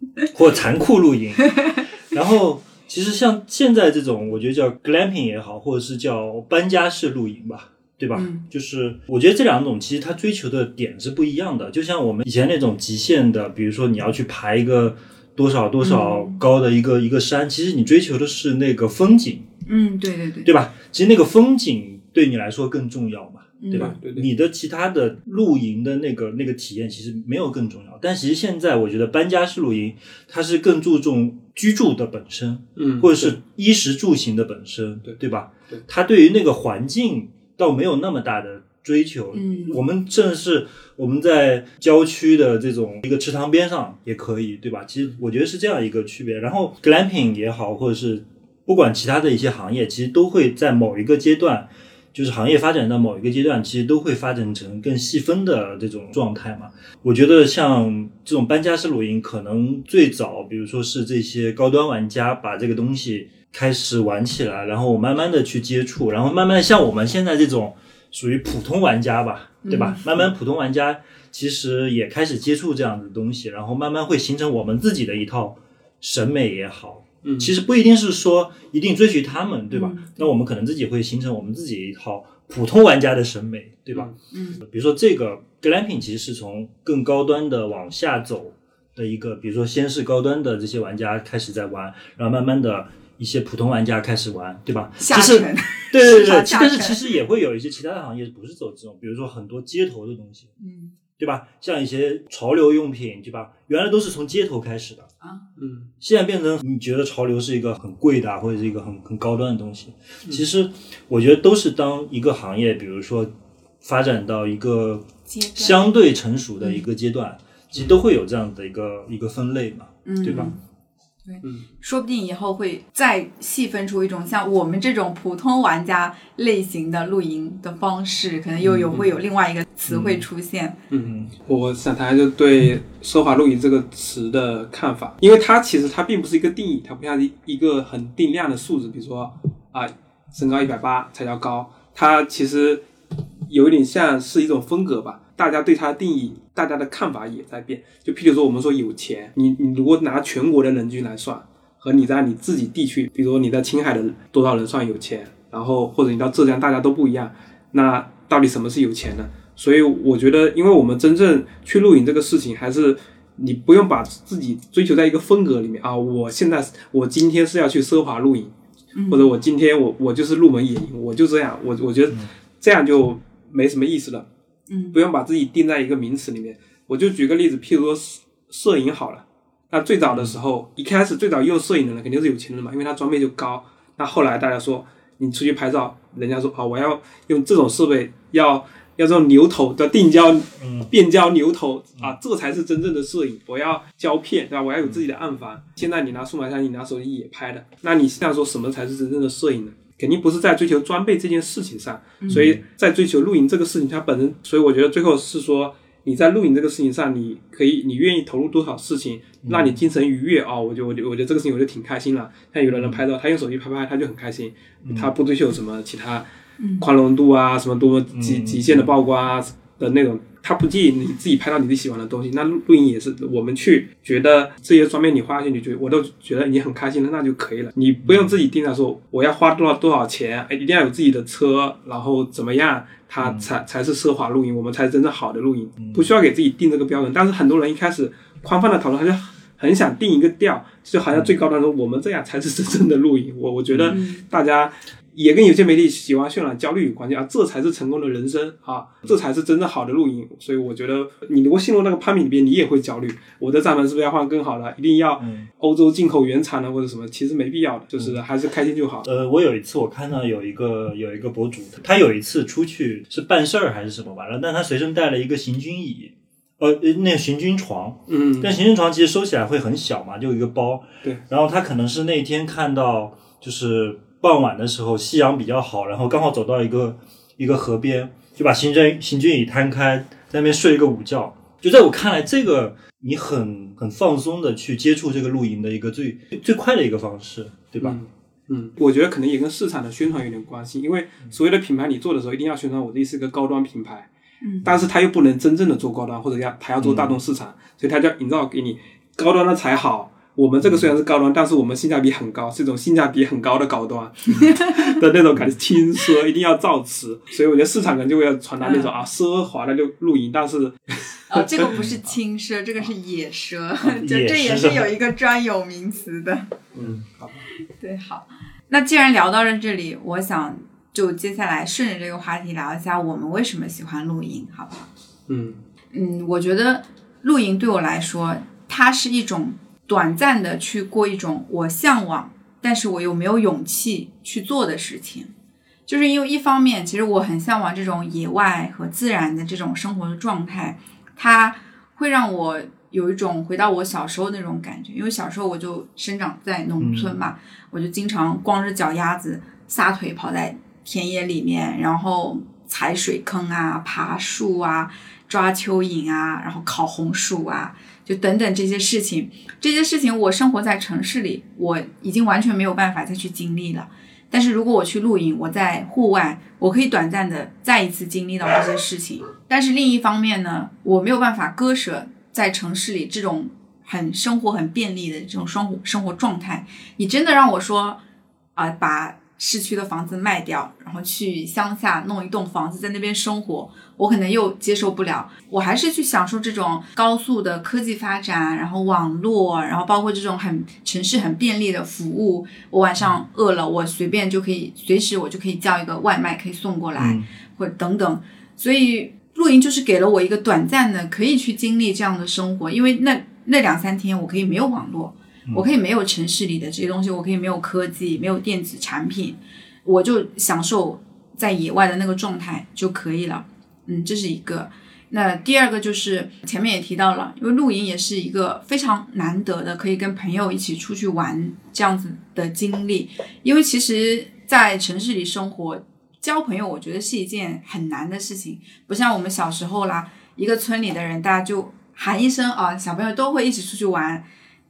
S4: 或残酷露营，然后其实像现在这种，我觉得叫 glamping 也好，或者是叫搬家式露营吧。对吧？
S3: 嗯
S4: 就是我觉得这两种其实它追求的点是不一样的。就像我们以前那种极限的，比如说你要去爬一个多少多少高的一个、一个山，其实你追求的是那个风景，
S3: 嗯，对对对，
S4: 对吧？其实那个风景对你来说更重要嘛，对吧？
S2: 对对对
S4: 你的其他的露营的那个那个体验其实没有更重要，但其实现在我觉得搬家式露营它是更注重居住的本身，
S2: 嗯，
S4: 或者是衣食住行的本身，
S2: 对
S4: 对吧？
S2: 对
S4: 它对于那个环境倒没有那么大的追求。
S3: 嗯
S4: 我们甚至是我们在郊区的这种一个池塘边上也可以，对吧？其实我觉得是这样一个区别。然后 glamping 也好，或者是不管其他的一些行业，其实都会在某一个阶段。就是行业发展到某一个阶段，其实都会发展成更细分的这种状态嘛。我觉得像这种搬家式露营，可能最早，比如说是这些高端玩家把这个东西开始玩起来，然后慢慢的去接触，然后慢慢像我们现在这种属于普通玩家吧，对吧？慢慢普通玩家其实也开始接触这样的东西，然后慢慢会形成我们自己的一套审美也好，
S2: 嗯。
S4: 其实不一定是说一定追随他们，对吧？
S3: 嗯。
S4: 那我们可能自己会形成我们自己一套普通玩家的审美，对吧？
S3: 嗯。
S4: 比如说这个 glamping 其实是从更高端的往下走的一个，比如说先是高端的这些玩家开始在玩，然后慢慢的一些普通玩家开始玩，对吧？
S3: 下
S4: 其实
S3: 沉，
S4: 对对对，但是其实也会有一些其他的行业不是走这种，比如说很多街头的东西，
S3: 嗯
S4: 对吧？像一些潮流用品，对吧？原来都是从街头开始的啊，
S2: 嗯
S4: 现在变成你觉得潮流是一个很贵的啊或者是一个很很高端的东西，其实我觉得都是当一个行业，比如说发展到一个相对成熟的一个阶段，其实都会有这样的一个一个分类嘛，对吧？
S3: 说不定以后会再细分出一种像我们这种普通玩家类型的露营的方式，可能又有会有另外一个词汇出现。
S2: 嗯，我想谈就对“奢华露营”这个词的看法，因为它其实它并不是一个定义，它不像一一个很定量的数字，比如说啊，身高一百八才叫高，它其实有一点像是一种风格吧。大家对它的定义，大家的看法也在变。就譬如说，我们说有钱，你你如果拿全国的人均来算，和你在你自己地区，比如说你在青海的多少人算有钱，然后或者你到浙江，大家都不一样。那到底什么是有钱呢？所以我觉得，因为我们真正去露营这个事情，还是你不用把自己追求在一个风格里面啊。我现在我今天是要去奢华露营，或者我今天我我就是入门野营，我就这样。我我觉得这样就没什么意思了。
S3: 嗯，
S2: 不用把自己定在一个名词里面。我就举个例子，譬如说摄摄影好了，那最早的时候，一开始最早用摄影的人肯定是有钱人嘛，因为他装备就高。那后来大家说，你出去拍照，人家说啊，我要用这种设备，要要这种牛头的定焦、变焦牛头啊，这才是真正的摄影。我要胶片，对吧？我要有自己的暗房。现在你拿数码相机，你拿手机也拍的，那你现在说什么才是真正的摄影呢？肯定不是在追求装备这件事情上，所以在追求露营这个事情，它本身，所以我觉得最后是说你在露营这个事情上，你可以，你愿意投入多少事情，让你精神愉悦啊？我就我就我觉得这个事情我就挺开心了。像有的人拍照，他用手机拍拍，他就很开心，他不追求什么其他宽容度啊，什么多极极限的曝光啊的那种。他不介意你自己拍到你自己喜欢的东西，那录录音也是，我们去觉得这些装备你花下去，你觉我都觉得你很开心了，那就可以了。你不用自己定在说我要花多少多少钱，哎，一定要有自己的车，然后怎么样，它才才是奢华露营，我们才是真正好的露营，不需要给自己定这个标准。但是很多人一开始宽泛的讨论，他就很想定一个调，就好像最高端说我们这样才是真正的露营。我我觉得大家。也跟有些媒体喜欢渲染焦虑有关系啊，这才是成功的人生啊，这才是真正好的露营。所以我觉得，你如果陷入那个攀比里边，你也会焦虑。我的帐篷是不是要换更好的？一定要欧洲进口原产的或者什么？其实没必要的，就是还是开心就好。
S4: 呃，我有一次我看到有一个有一个博主，他有一次出去是办事儿还是什么完了，但他随身带了一个行军椅，呃，那个行军床，
S2: 嗯，
S4: 但行军床其实收起来会很小嘛，就一个包。
S2: 对，
S4: 然后他可能是那天看到就是。傍晚的时候，夕阳比较好，然后刚好走到一个一个河边，就把行军行军椅摊开，在那边睡一个午觉。就在我看来，这个你很很放松的去接触这个露营的一个最最快的一个方式，对吧？
S2: 嗯，我觉得可能也跟市场的宣传有点关系，因为所有的品牌你做的时候，一定要宣传我这是个高端品牌，
S3: 嗯，
S2: 但是他又不能真正的做高端，或者要他要做大众市场，所以他就要营造给你高端的才好。我们这个虽然是高端，但是我们性价比很高，是一种性价比很高的高端 的那种感觉，轻奢一定要造词，所以我觉得市场可能就会要传达那种 啊奢华的露露营，但是
S3: 哦，这个不是轻奢，这个是野奢，就这也是有一个专有名词的。
S2: 嗯，好，
S3: 对，好，那既然聊到了这里，我想就接下来顺着这个话题聊一下我们为什么喜欢露营，好不好？
S2: 嗯
S3: 嗯，我觉得露营对我来说，它是一种。短暂的去过一种我向往，但是我又没有勇气去做的事情，就是因为一方面，其实我很向往这种野外和自然的这种生活的状态，它会让我有一种回到我小时候那种感觉。因为小时候我就生长在农村嘛，我就经常光着脚丫子撒腿跑在田野里面，然后踩水坑啊、爬树啊、抓蚯蚓啊，然后烤红薯啊。就等等这些事情，这些事情我生活在城市里，我已经完全没有办法再去经历了。但是如果我去露营，我在户外，我可以短暂的再一次经历到这些事情。但是另一方面呢，我没有办法割舍在城市里这种很生活很便利的这种生活生活状态。你真的让我说啊，把。市区的房子卖掉，然后去乡下弄一栋房子在那边生活，我可能又接受不了。我还是去享受这种高速的科技发展，然后网络，然后包括这种很城市很便利的服务。我晚上饿了，我随便就可以，随时我就可以叫一个外卖可以送过来，或者等等。所以露营就是给了我一个短暂的可以去经历这样的生活，因为那那两三天我可以没有网络。我可以没有城市里的这些东西，我可以没有科技，没有电子产品，我就享受在野外的那个状态就可以了。嗯，这是一个。那第二个就是前面也提到了，因为露营也是一个非常难得的可以跟朋友一起出去玩这样子的经历。因为其实，在城市里生活，交朋友我觉得是一件很难的事情，不像我们小时候啦，一个村里的人大家就喊一声啊，小朋友都会一起出去玩。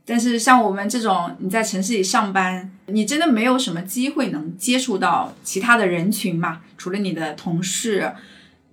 S3: 但是像我们这种你在城市里上班，你真的没有什么机会能接触到其他的人群嘛？除了你的同事。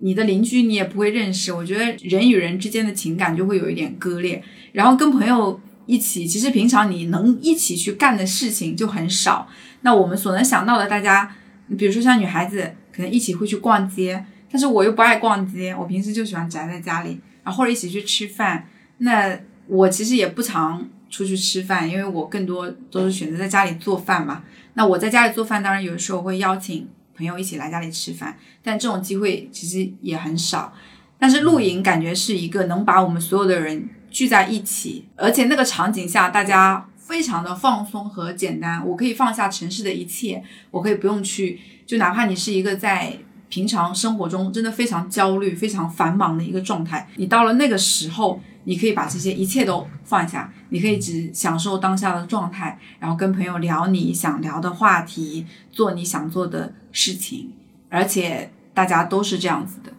S3: 你的邻居你也不会认识，我觉得人与人之间的情感就会有一点割裂。然后跟朋友一起，其实平常你能一起去干的事情就很少。那我们所能想到的，大家，比如说像女孩子，可能一起会去逛街，但是我又不爱逛街，我平时就喜欢宅在家里，然后或者一起去吃饭。那我其实也不常出去吃饭，因为我更多都是选择在家里做饭嘛。那我在家里做饭，当然有的时候会邀请。朋友一起来家里吃饭，但这种机会其实也很少。但是露营感觉是一个能把我们所有的人聚在一起，而且那个场景下大家非常的放松和简单。我可以放下城市的一切，我可以不用去，就哪怕你是一个在平常生活中真的非常焦虑、非常繁忙的一个状态，你到了那个时候。你可以把这些一切都放下，你可以只享受当下的状态，然后跟朋友聊你想聊的话题，做你想做的事情，而且大家都是这样子的。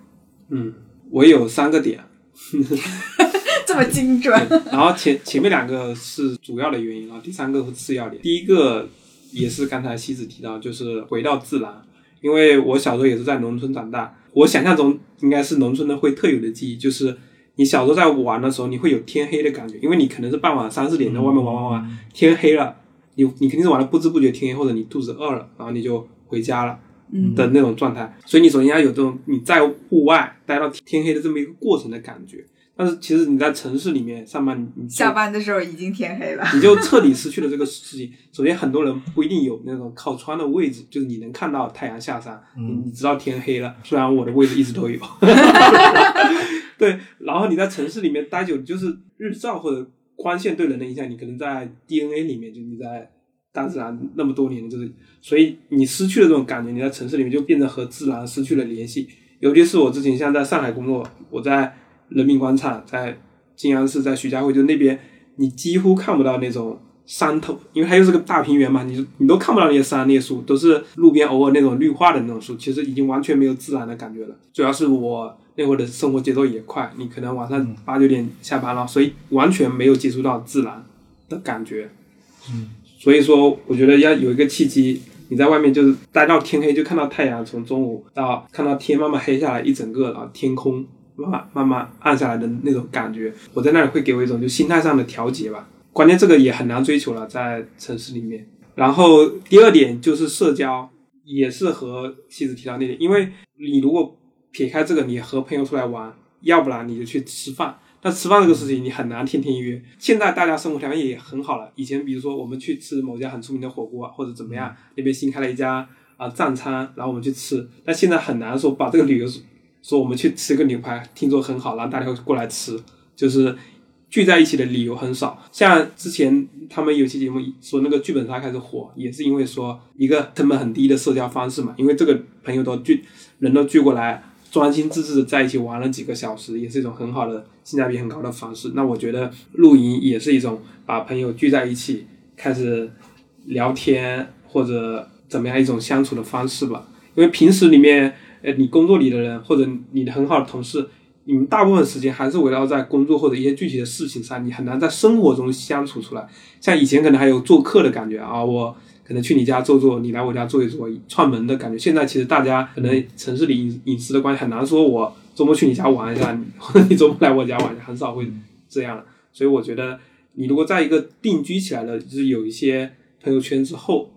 S2: 嗯，我有三个点，
S3: 这么精准。
S2: 然后前前面两个是主要的原因啊，第三个是次要点。第一个也是刚才西子提到，就是回到自然，因为我小时候也是在农村长大，我想象中应该是农村的会特有的记忆，就是。你小时候在玩的时候，你会有天黑的感觉，因为你可能是傍晚三四点在外面玩玩玩，天黑了，你你肯定是玩的不知不觉天黑，或者你肚子饿了，然后你就回家了的那种状态。所以你首先要有这种你在户外待到天黑的这么一个过程的感觉。但是其实你在城市里面上班，你
S3: 下班的时候已经天黑了，
S2: 你就彻底失去了这个事情。首先，很多人不一定有那种靠窗的位置，就是你能看到太阳下山，你你知道天黑了。虽然我的位置一直都有。对，然后你在城市里面待久，就是日照或者光线对人的影响，你可能在 DNA 里面，就你在大自然那么多年，就是所以你失去了这种感觉，你在城市里面就变得和自然失去了联系。尤其是我之前像在上海工作，我在人民广场、在静安寺、在徐家汇，就那边，你几乎看不到那种山头，因为它又是个大平原嘛，你你都看不到那些山、那些树，都是路边偶尔那种绿化的那种树，其实已经完全没有自然的感觉了。主要是我。那会儿的生活节奏也快，你可能晚上八九点下班了，所以完全没有接触到自然的感觉。
S4: 嗯，
S2: 所以说我觉得要有一个契机，你在外面就是待到天黑，就看到太阳从中午到看到天慢慢黑下来一整个，然后天空慢慢慢慢暗下来的那种感觉，我在那里会给我一种就心态上的调节吧。关键这个也很难追求了，在城市里面。然后第二点就是社交，也是和妻子提到那点，因为你如果。撇开这个，你和朋友出来玩，要不然你就去吃饭。但吃饭这个事情，你很难天天约。现在大家生活条件也很好了。以前比如说我们去吃某家很出名的火锅，或者怎么样，那边新开了一家啊藏餐，然后我们去吃。但现在很难说把这个旅游说我们去吃个牛排，听说很好，然后大家会过来吃，就是聚在一起的理由很少。像之前他们有期节目说那个剧本杀开始火，也是因为说一个成本很低的社交方式嘛，因为这个朋友都聚人都聚过来。专心致志的在一起玩了几个小时，也是一种很好的性价比很高的方式。那我觉得露营也是一种把朋友聚在一起，开始聊天或者怎么样一种相处的方式吧。因为平时里面，呃，你工作里的人或者你的很好的同事，你们大部分时间还是围绕在工作或者一些具体的事情上，你很难在生活中相处出来。像以前可能还有做客的感觉啊，我。可能去你家坐坐，你来我家坐一坐，串门的感觉。现在其实大家可能城市里隐隐私的关系很难说，我周末去你家玩一下，或者 你周末来我家玩，很少会这样。所以我觉得，你如果在一个定居起来的，就是有一些朋友圈之后，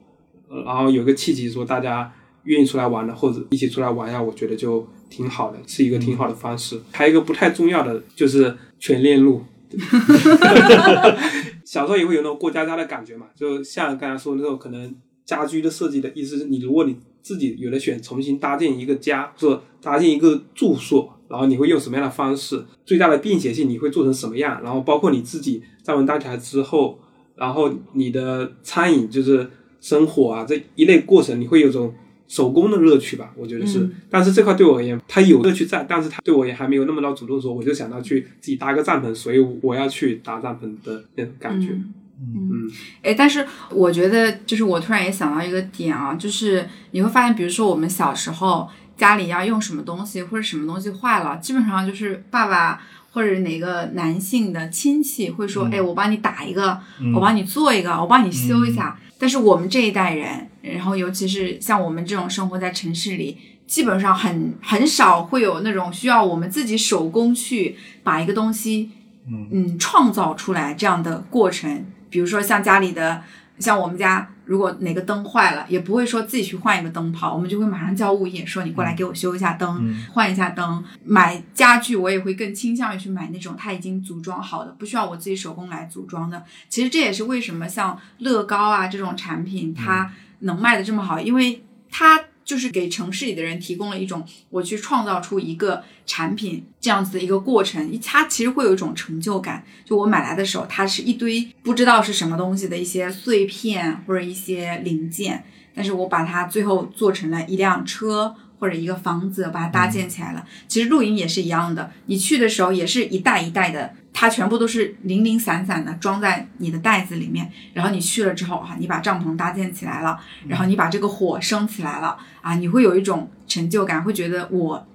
S2: 然后有个契机说大家愿意出来玩的，或者一起出来玩呀，我觉得就挺好的，是一个挺好的方式。还有一个不太重要的就是全链路。小时候也会有那种过家家的感觉嘛，就像刚才说的那种可能家居的设计的意思是你如果你自己有的选，重新搭建一个家，或搭建一个住所，然后你会用什么样的方式？最大的便携性你会做成什么样？然后包括你自己站稳搭起来之后，然后你的餐饮就是生活啊这一类过程，你会有种手工的乐趣吧，我觉得是。
S3: 嗯
S2: 但是这块对我而言，它有乐趣在，但是它对我也还没有那么到主动说，我就想到去自己搭个帐篷，所以我要去搭帐篷的那种感觉。
S3: 嗯
S2: 嗯
S3: 哎，但是我觉得，就是我突然也想到一个点啊，就是你会发现，比如说我们小时候家里要用什么东西，或者什么东西坏了，基本上就是爸爸或者哪个男性的亲戚会说：“哎、我帮你打一个，我帮你做一个，我帮你修一下。但是我们这一代人，然后尤其是像我们这种生活在城市里，基本上很很少会有那种需要我们自己手工去把一个东西，嗯创造出来这样的过程。比如说像家里的，像我们家，如果哪个灯坏了，也不会说自己去换一个灯泡，我们就会马上叫物业说你过来给我修一下灯，换一下灯。买家具我也会更倾向于去买那种它已经组装好的，不需要我自己手工来组装的。其实这也是为什么像乐高啊这种产品它能卖的这么好，因为它就是给城市里的人提供了一种我去创造出一个产品这样子的一个过程，它其实会有一种成就感。就我买来的时候，它是一堆不知道是什么东西的一些碎片或者一些零件，但是我把它最后做成了一辆车。或者一个房子，把它搭建起来了。其实露营也是一样的，你去的时候也是一袋一袋的，它全部都是零零散散的装在你的袋子里面。然后你去了之后啊，你把帐篷搭建起来了，然后你把这个火升起来了啊，你会有一种成就感，会觉得我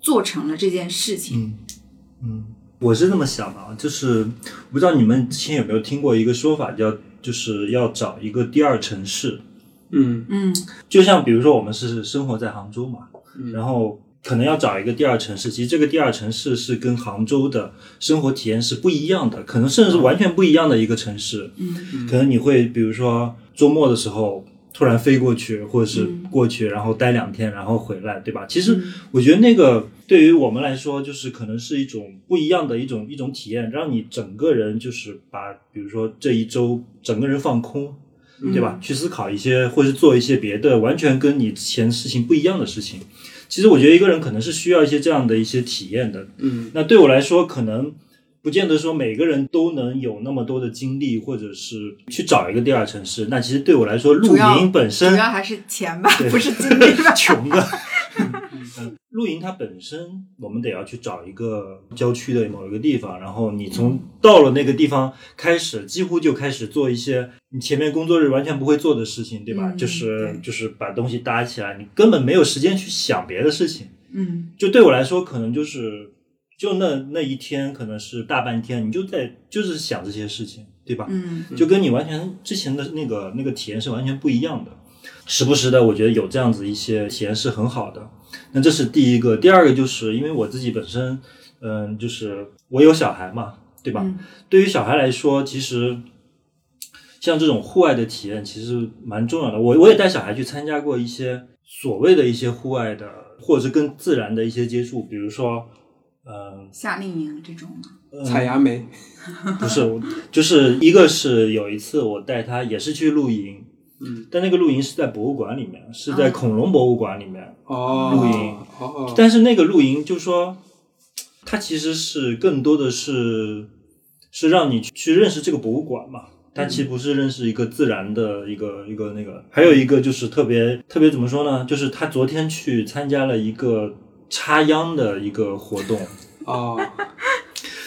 S3: 做成了这件事情。
S4: 嗯，嗯我是这么想的啊，就是不知道你们之前有没有听过一个说法，叫就是要找一个第二城市。
S2: 嗯
S3: 嗯
S4: 就像比如说我们是生活在杭州嘛，
S2: 嗯
S4: 然后可能要找一个第二城市，其实这个第二城市是跟杭州的生活体验是不一样的，可能甚至是完全不一样的一个城市。
S3: 嗯
S4: 可能你会比如说周末的时候突然飞过去，或者是
S3: 嗯
S4: 过去，然后待两天，然后回来，对吧？其实我觉得那个对于我们来说，就是可能是一种不一样的一种一种体验，让你整个人就是把，比如说这一周整个人放空。对吧？去思考一些，或是做一些别的，完全跟你之前事情不一样的事情。其实我觉得一个人可能是需要一些这样的一些体验的。
S2: 嗯
S4: 那对我来说，可能不见得说每个人都能有那么多的精力，或者是去找一个第二城市。那其实对我来说，露营本身
S3: 主要还是钱吧，不是精力吧？
S4: 穷的。嗯露营它本身，我们得要去找一个郊区的某一个地方，然后你从到了那个地方开始，几乎就开始做一些你前面工作日完全不会做的事情，对吧？
S3: 嗯
S4: 就是就是把东西搭起来，你根本没有时间去想别的事情。
S3: 嗯
S4: 就对我来说，可能就是就那那一天，可能是大半天，你就在就是想这些事情，对吧？
S3: 嗯
S4: 就跟你完全之前的那个那个体验是完全不一样的。时不时的，我觉得有这样子一些体验是很好的。那这是第一个，第二个就是因为我自己本身，嗯，就是我有小孩嘛，对吧？
S3: 嗯
S4: 对于小孩来说，其实像这种户外的体验其实蛮重要的。我我也带小孩去参加过一些所谓的一些户外的，或者是跟自然的一些接触，比如说，嗯、
S3: 夏令营这种吗？
S2: 采杨梅，
S4: 不是，就是一个是有一次我带他也是去露营，
S2: 嗯，
S4: 但那个露营是在博物馆里面，是在
S3: 啊
S4: 恐龙博物馆里面。
S2: 哦，
S4: 露营但是那个露营就说，它其实是更多的是是让你去去认识这个博物馆嘛。它其实不是认识一个自然的一个一个那个，还有一个就是特别特别怎么说呢？就是他昨天去参加了一个插秧的一个活动，
S2: 哦，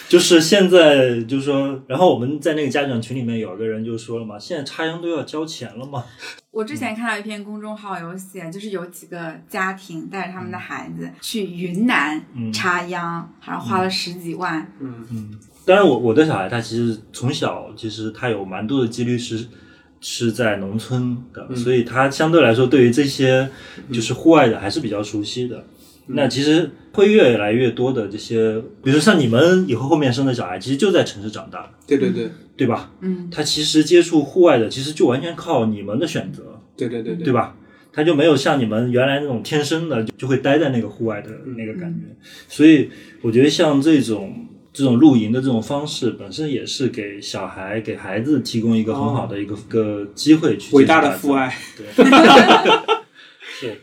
S4: 就是现在就是说，然后我们在那个家长群里面有一个人就说了嘛，现在插秧都要交钱了嘛。
S3: 我之前看到一篇公众号有写，就是有几个家庭带着他们的孩子去云南
S4: 嗯
S3: 插秧，好像花了十几万。
S2: 嗯
S4: 当然我，我的小孩他其实从小其实他有蛮多的几率是是在农村的，
S2: 嗯
S4: 所以他相对来说对于这些就是户外的还是比较熟悉的。
S2: 嗯
S4: 那其实会越来越多的这些，比如说像你们以后后面生的小孩，其实就在城市长大的，
S2: 对对对
S4: 对吧？
S3: 嗯。
S4: 他其实接触户外的，其实就完全靠你们的选择，
S2: 对对对对
S4: 对吧？他就没有像你们原来那种天生的就就会待在那个户外的那个感觉，所以我觉得像这种这种露营的这种方式，本身也是给小孩给孩子提供一个很好的一个、个机会去
S2: 伟大的父爱，
S4: 对，是，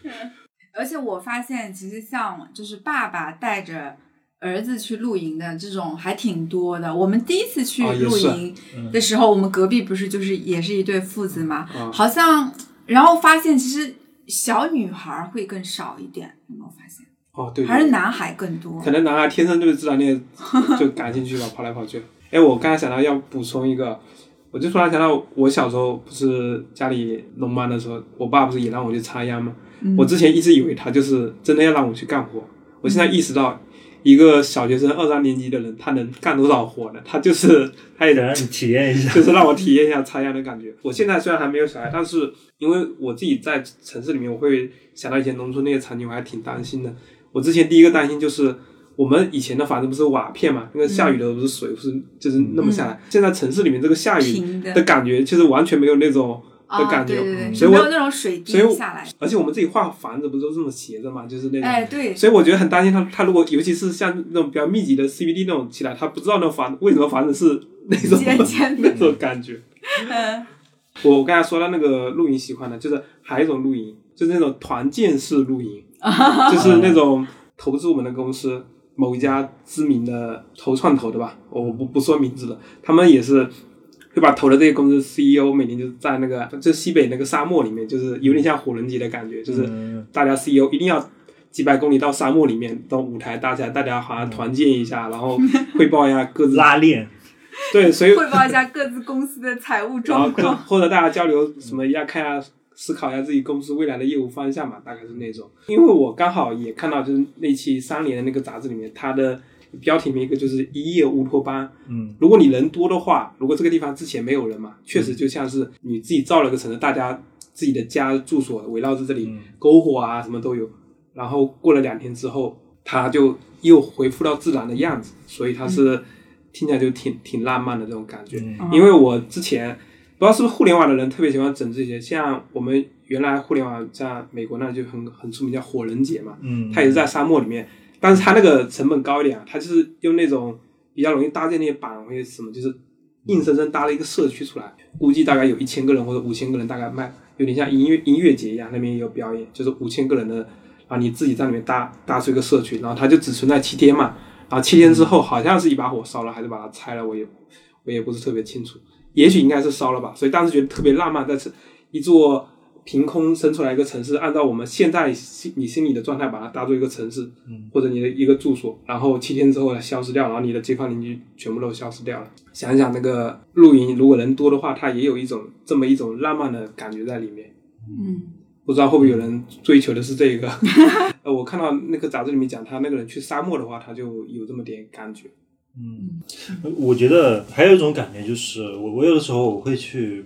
S3: 而且我发现，其实像就是爸爸带着儿子去露营的这种还挺多的。我们第一次去露营的时候，我们隔壁不是就是也是一对父子嘛，
S2: 啊
S3: 好像然后发现其实小女孩会更少一点，有没有发现？
S2: 哦，对，对
S3: 还是男孩更多？
S2: 可能男孩天生对自然力 就感兴趣吧，跑来跑去。哎，我刚才想到要补充一个，我就突然想到，我小时候不是家里农忙的时候，我爸不是也让我去插秧吗？我之前一直以为他就是真的要让我去干活，我现在意识到，一个小学生二三年级的人，他能干多少活呢？他就是他也
S4: 能体验一下。
S2: 就是让我体验一下插秧的感觉。我现在虽然还没有小孩，但是因为我自己在城市里面，我会想到以前农村那些场景，我还挺担心的。我之前第一个担心就是，我们以前的房子不是瓦片嘛，那个下雨的时候不是水不是就是弄不下来。现在城市里面这个下雨
S3: 的
S2: 的感觉，其实完全没有那种的
S3: 啊，
S2: 感觉。
S3: 对对对，
S2: 所以我
S3: 没有那种水滴下来。
S2: 而且我们自己画房子不是都这么斜着嘛，就是那种。
S3: 哎，对，
S2: 所以我觉得很担心他，他如果尤其是像那种比较密集的 CBD 那种起来，他不知道那房为什么房子是那种
S3: 尖尖的
S2: 那种感觉。
S3: 嗯
S2: 我刚才说到那个露营喜欢的，就是还有一种露营，就是那种团建式露营，就是那种投资我们的公司某一家知名的投创投的吧，我不不说名字了，他们也是会把投的这些公司 CEO 每年就在那个就西北那个沙漠里面，就是有点像火人节的感觉，就是
S4: 嗯
S2: 大家 CEO 一定要。几百公里到沙漠里面，到舞台搭起来，大家好像团建一下，然后汇报一下各自
S4: 拉练，
S2: 对，所以
S3: 汇报一下各自公司的财务状况。
S2: 或者大家交流什么一下，看一下思考一下自己公司未来的业务方向嘛，大概是那种。因为我刚好也看到，就是那期三联的那个杂志里面，它的标题里面一个就是一夜乌托邦。
S4: 嗯，
S2: 如果你人多的话，如果这个地方之前没有人嘛，确实就像是你自己造了个城市，大家自己的家住所围绕着这里，
S4: 嗯。
S2: 篝火啊什么都有。然后过了两天之后，它就又恢复到自然的样子，所以它是、听起来就挺挺浪漫的这种感觉。
S4: 嗯。
S2: 因为我之前不知道是不是互联网的人特别喜欢整这些，像我们原来互联网在美国那就很很出名叫火人节嘛，
S4: 嗯，
S2: 它也是在沙漠里面，但是它那个成本高一点啊，它就是用那种比较容易搭建那些板或者什么，就是硬生生搭了一个社区出来，估计大概有一千个人或者五千个人，大概卖有点像音乐音乐节一样，那边也有表演，就是五千个人的，啊，你自己在里面搭搭出一个社区，然后它就只存在七天嘛，然后七天之后好像是一把火烧了，还是把它拆了，我也我也不是特别清楚，也许应该是烧了吧，所以当时觉得特别浪漫，但是一座凭空生出来一个城市，按照我们现在心你心里的状态把它搭做一个城市，
S4: 嗯，
S2: 或者你的一个住所，然后七天之后消失掉，然后你的街坊邻居全部都消失掉了。想一想那个露营，如果人多的话，它也有一种这么一种浪漫的感觉在里面。
S3: 嗯，
S2: 不知道会不会有人追求的是这个？呃，我看到那个杂志里面讲，他那个人去沙漠的话，他就有这么点感觉。
S4: 嗯，我觉得还有一种感觉就是，我我有的时候我会去，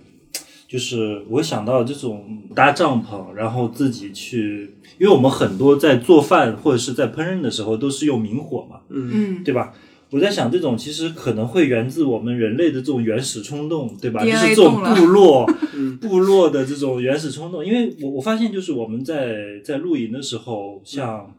S4: 就是我想到这种搭帐篷，然后自己去，因为我们很多在做饭或者是在烹饪的时候都是用明火嘛，
S2: 嗯
S3: 嗯，
S4: 对吧？我在想，这种其实可能会源自我们人类的这种原始冲动，对吧？就是这种部落
S2: 嗯
S4: 部落的这种原始冲动。因为我我发现，就是我们在在露营的时候，像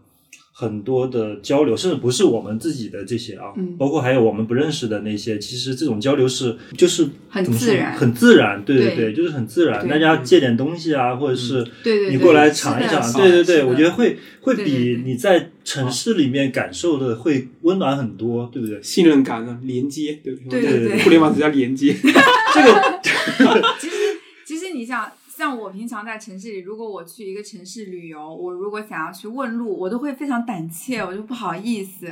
S4: 很多的交流，甚至不是我们自己的这些啊，
S3: 嗯。
S4: 包括还有我们不认识的那些，其实这种交流是就是
S3: 很
S4: 怎么说
S3: 自然。
S4: 很自然，对
S3: 对
S4: 对，就是很自然。大家借点东西啊，或者是
S3: 对对对，
S4: 你过来尝一尝，
S3: 是
S4: 对对对，我觉得会会比你在城市里面感受的会温暖很多，对不对？
S2: 信任感啊，连接，对不
S3: 对？对对
S2: 互联网只叫连接。
S4: 这个
S3: 其实，其实你想，像我平常在城市里，如果我去一个城市旅游，我如果想要去问路，我都会非常胆怯，我就不好意思，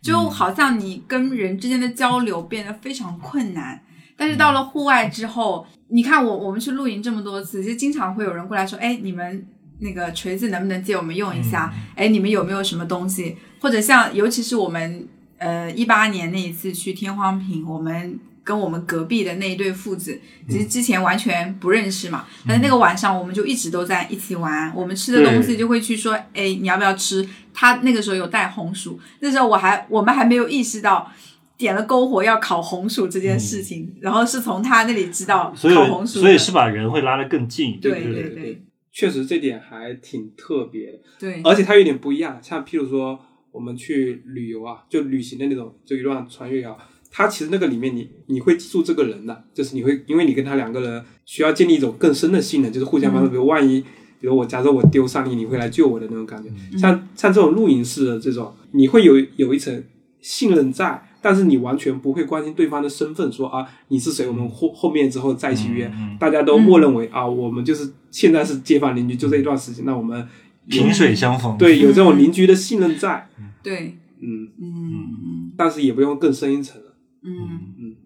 S3: 就好像你跟人之间的交流变得非常困难。但是到了户外之后，你看我我们去露营这么多次，其实经常会有人过来说，哎，你们那个锤子能不能借我们用一下？哎，你们有没有什么东西？或者像，尤其是我们呃一八年那一次去天荒坪，我们跟我们隔壁的那一对父子，其实之前完全不认识嘛，但是那个晚上我们就一直都在一起玩，我们吃的东西就会去说，哎，你要不要吃？他那个时候有带红薯，那时候我还我们还没有意识到。点了篝火要烤红薯这件事情，然后是从他那里知道烤红薯
S4: 所以是把人会拉得更近，
S3: 对
S4: 不
S3: 对
S2: 对对，确实这点还挺特别的。
S3: 对
S2: 而且它有点不一样，像譬如说我们去旅游啊，就旅行的那种，就一段穿越啊，它其实那个里面你你会记住这个人的，就是你会因为你跟他两个人需要建立一种更深的信任，就是互相帮助。比如万一，比如我假设我丢上你，你会来救我的那种感觉。像像这种露营式的这种，你会有有一层信任在，但是你完全不会关心对方的身份，说啊你是谁，我们后后面之后再一起约，大家都默认为、啊我们就是现在是街坊邻居，就这一段时间，那我们
S4: 萍水相逢。
S2: 对有这种邻居的信任在，
S3: 对，
S2: 嗯，
S3: 嗯嗯
S2: 但是也不用更深一层。了，
S3: 嗯。
S2: 嗯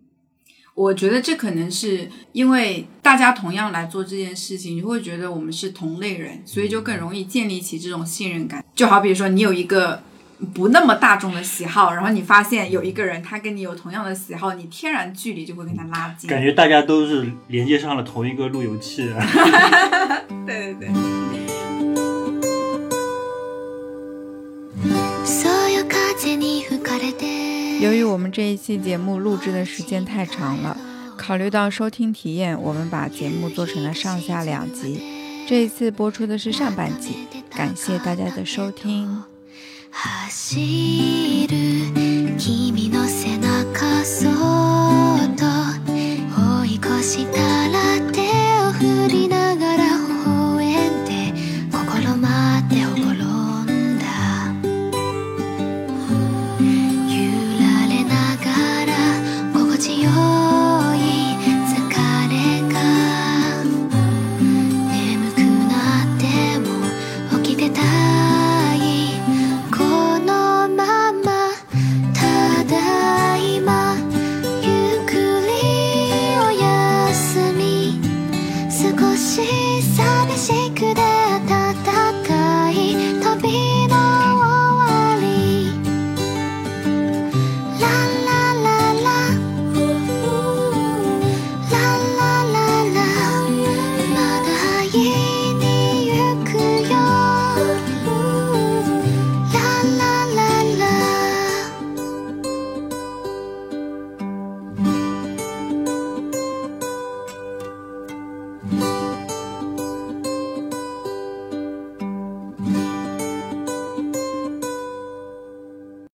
S3: 我觉得这可能是因为大家同样来做这件事情，你会觉得我们是同类人，所以就更容易建立起这种信任感。就好比说，你有一个不那么大众的喜好，然后你发现有一个人他跟你有同样的喜好，你天然距离就会跟他拉近。
S4: 感觉大家都是连接上了同一个路由器。
S3: 对对对。
S1: 由于我们这一期节目录制的时间太长了，考虑到收听体验，我们把节目做成了上下两集。这一次播出的是上半集，感谢大家的收听。
S5: 走る君の背中そっと追い越したら手を振りな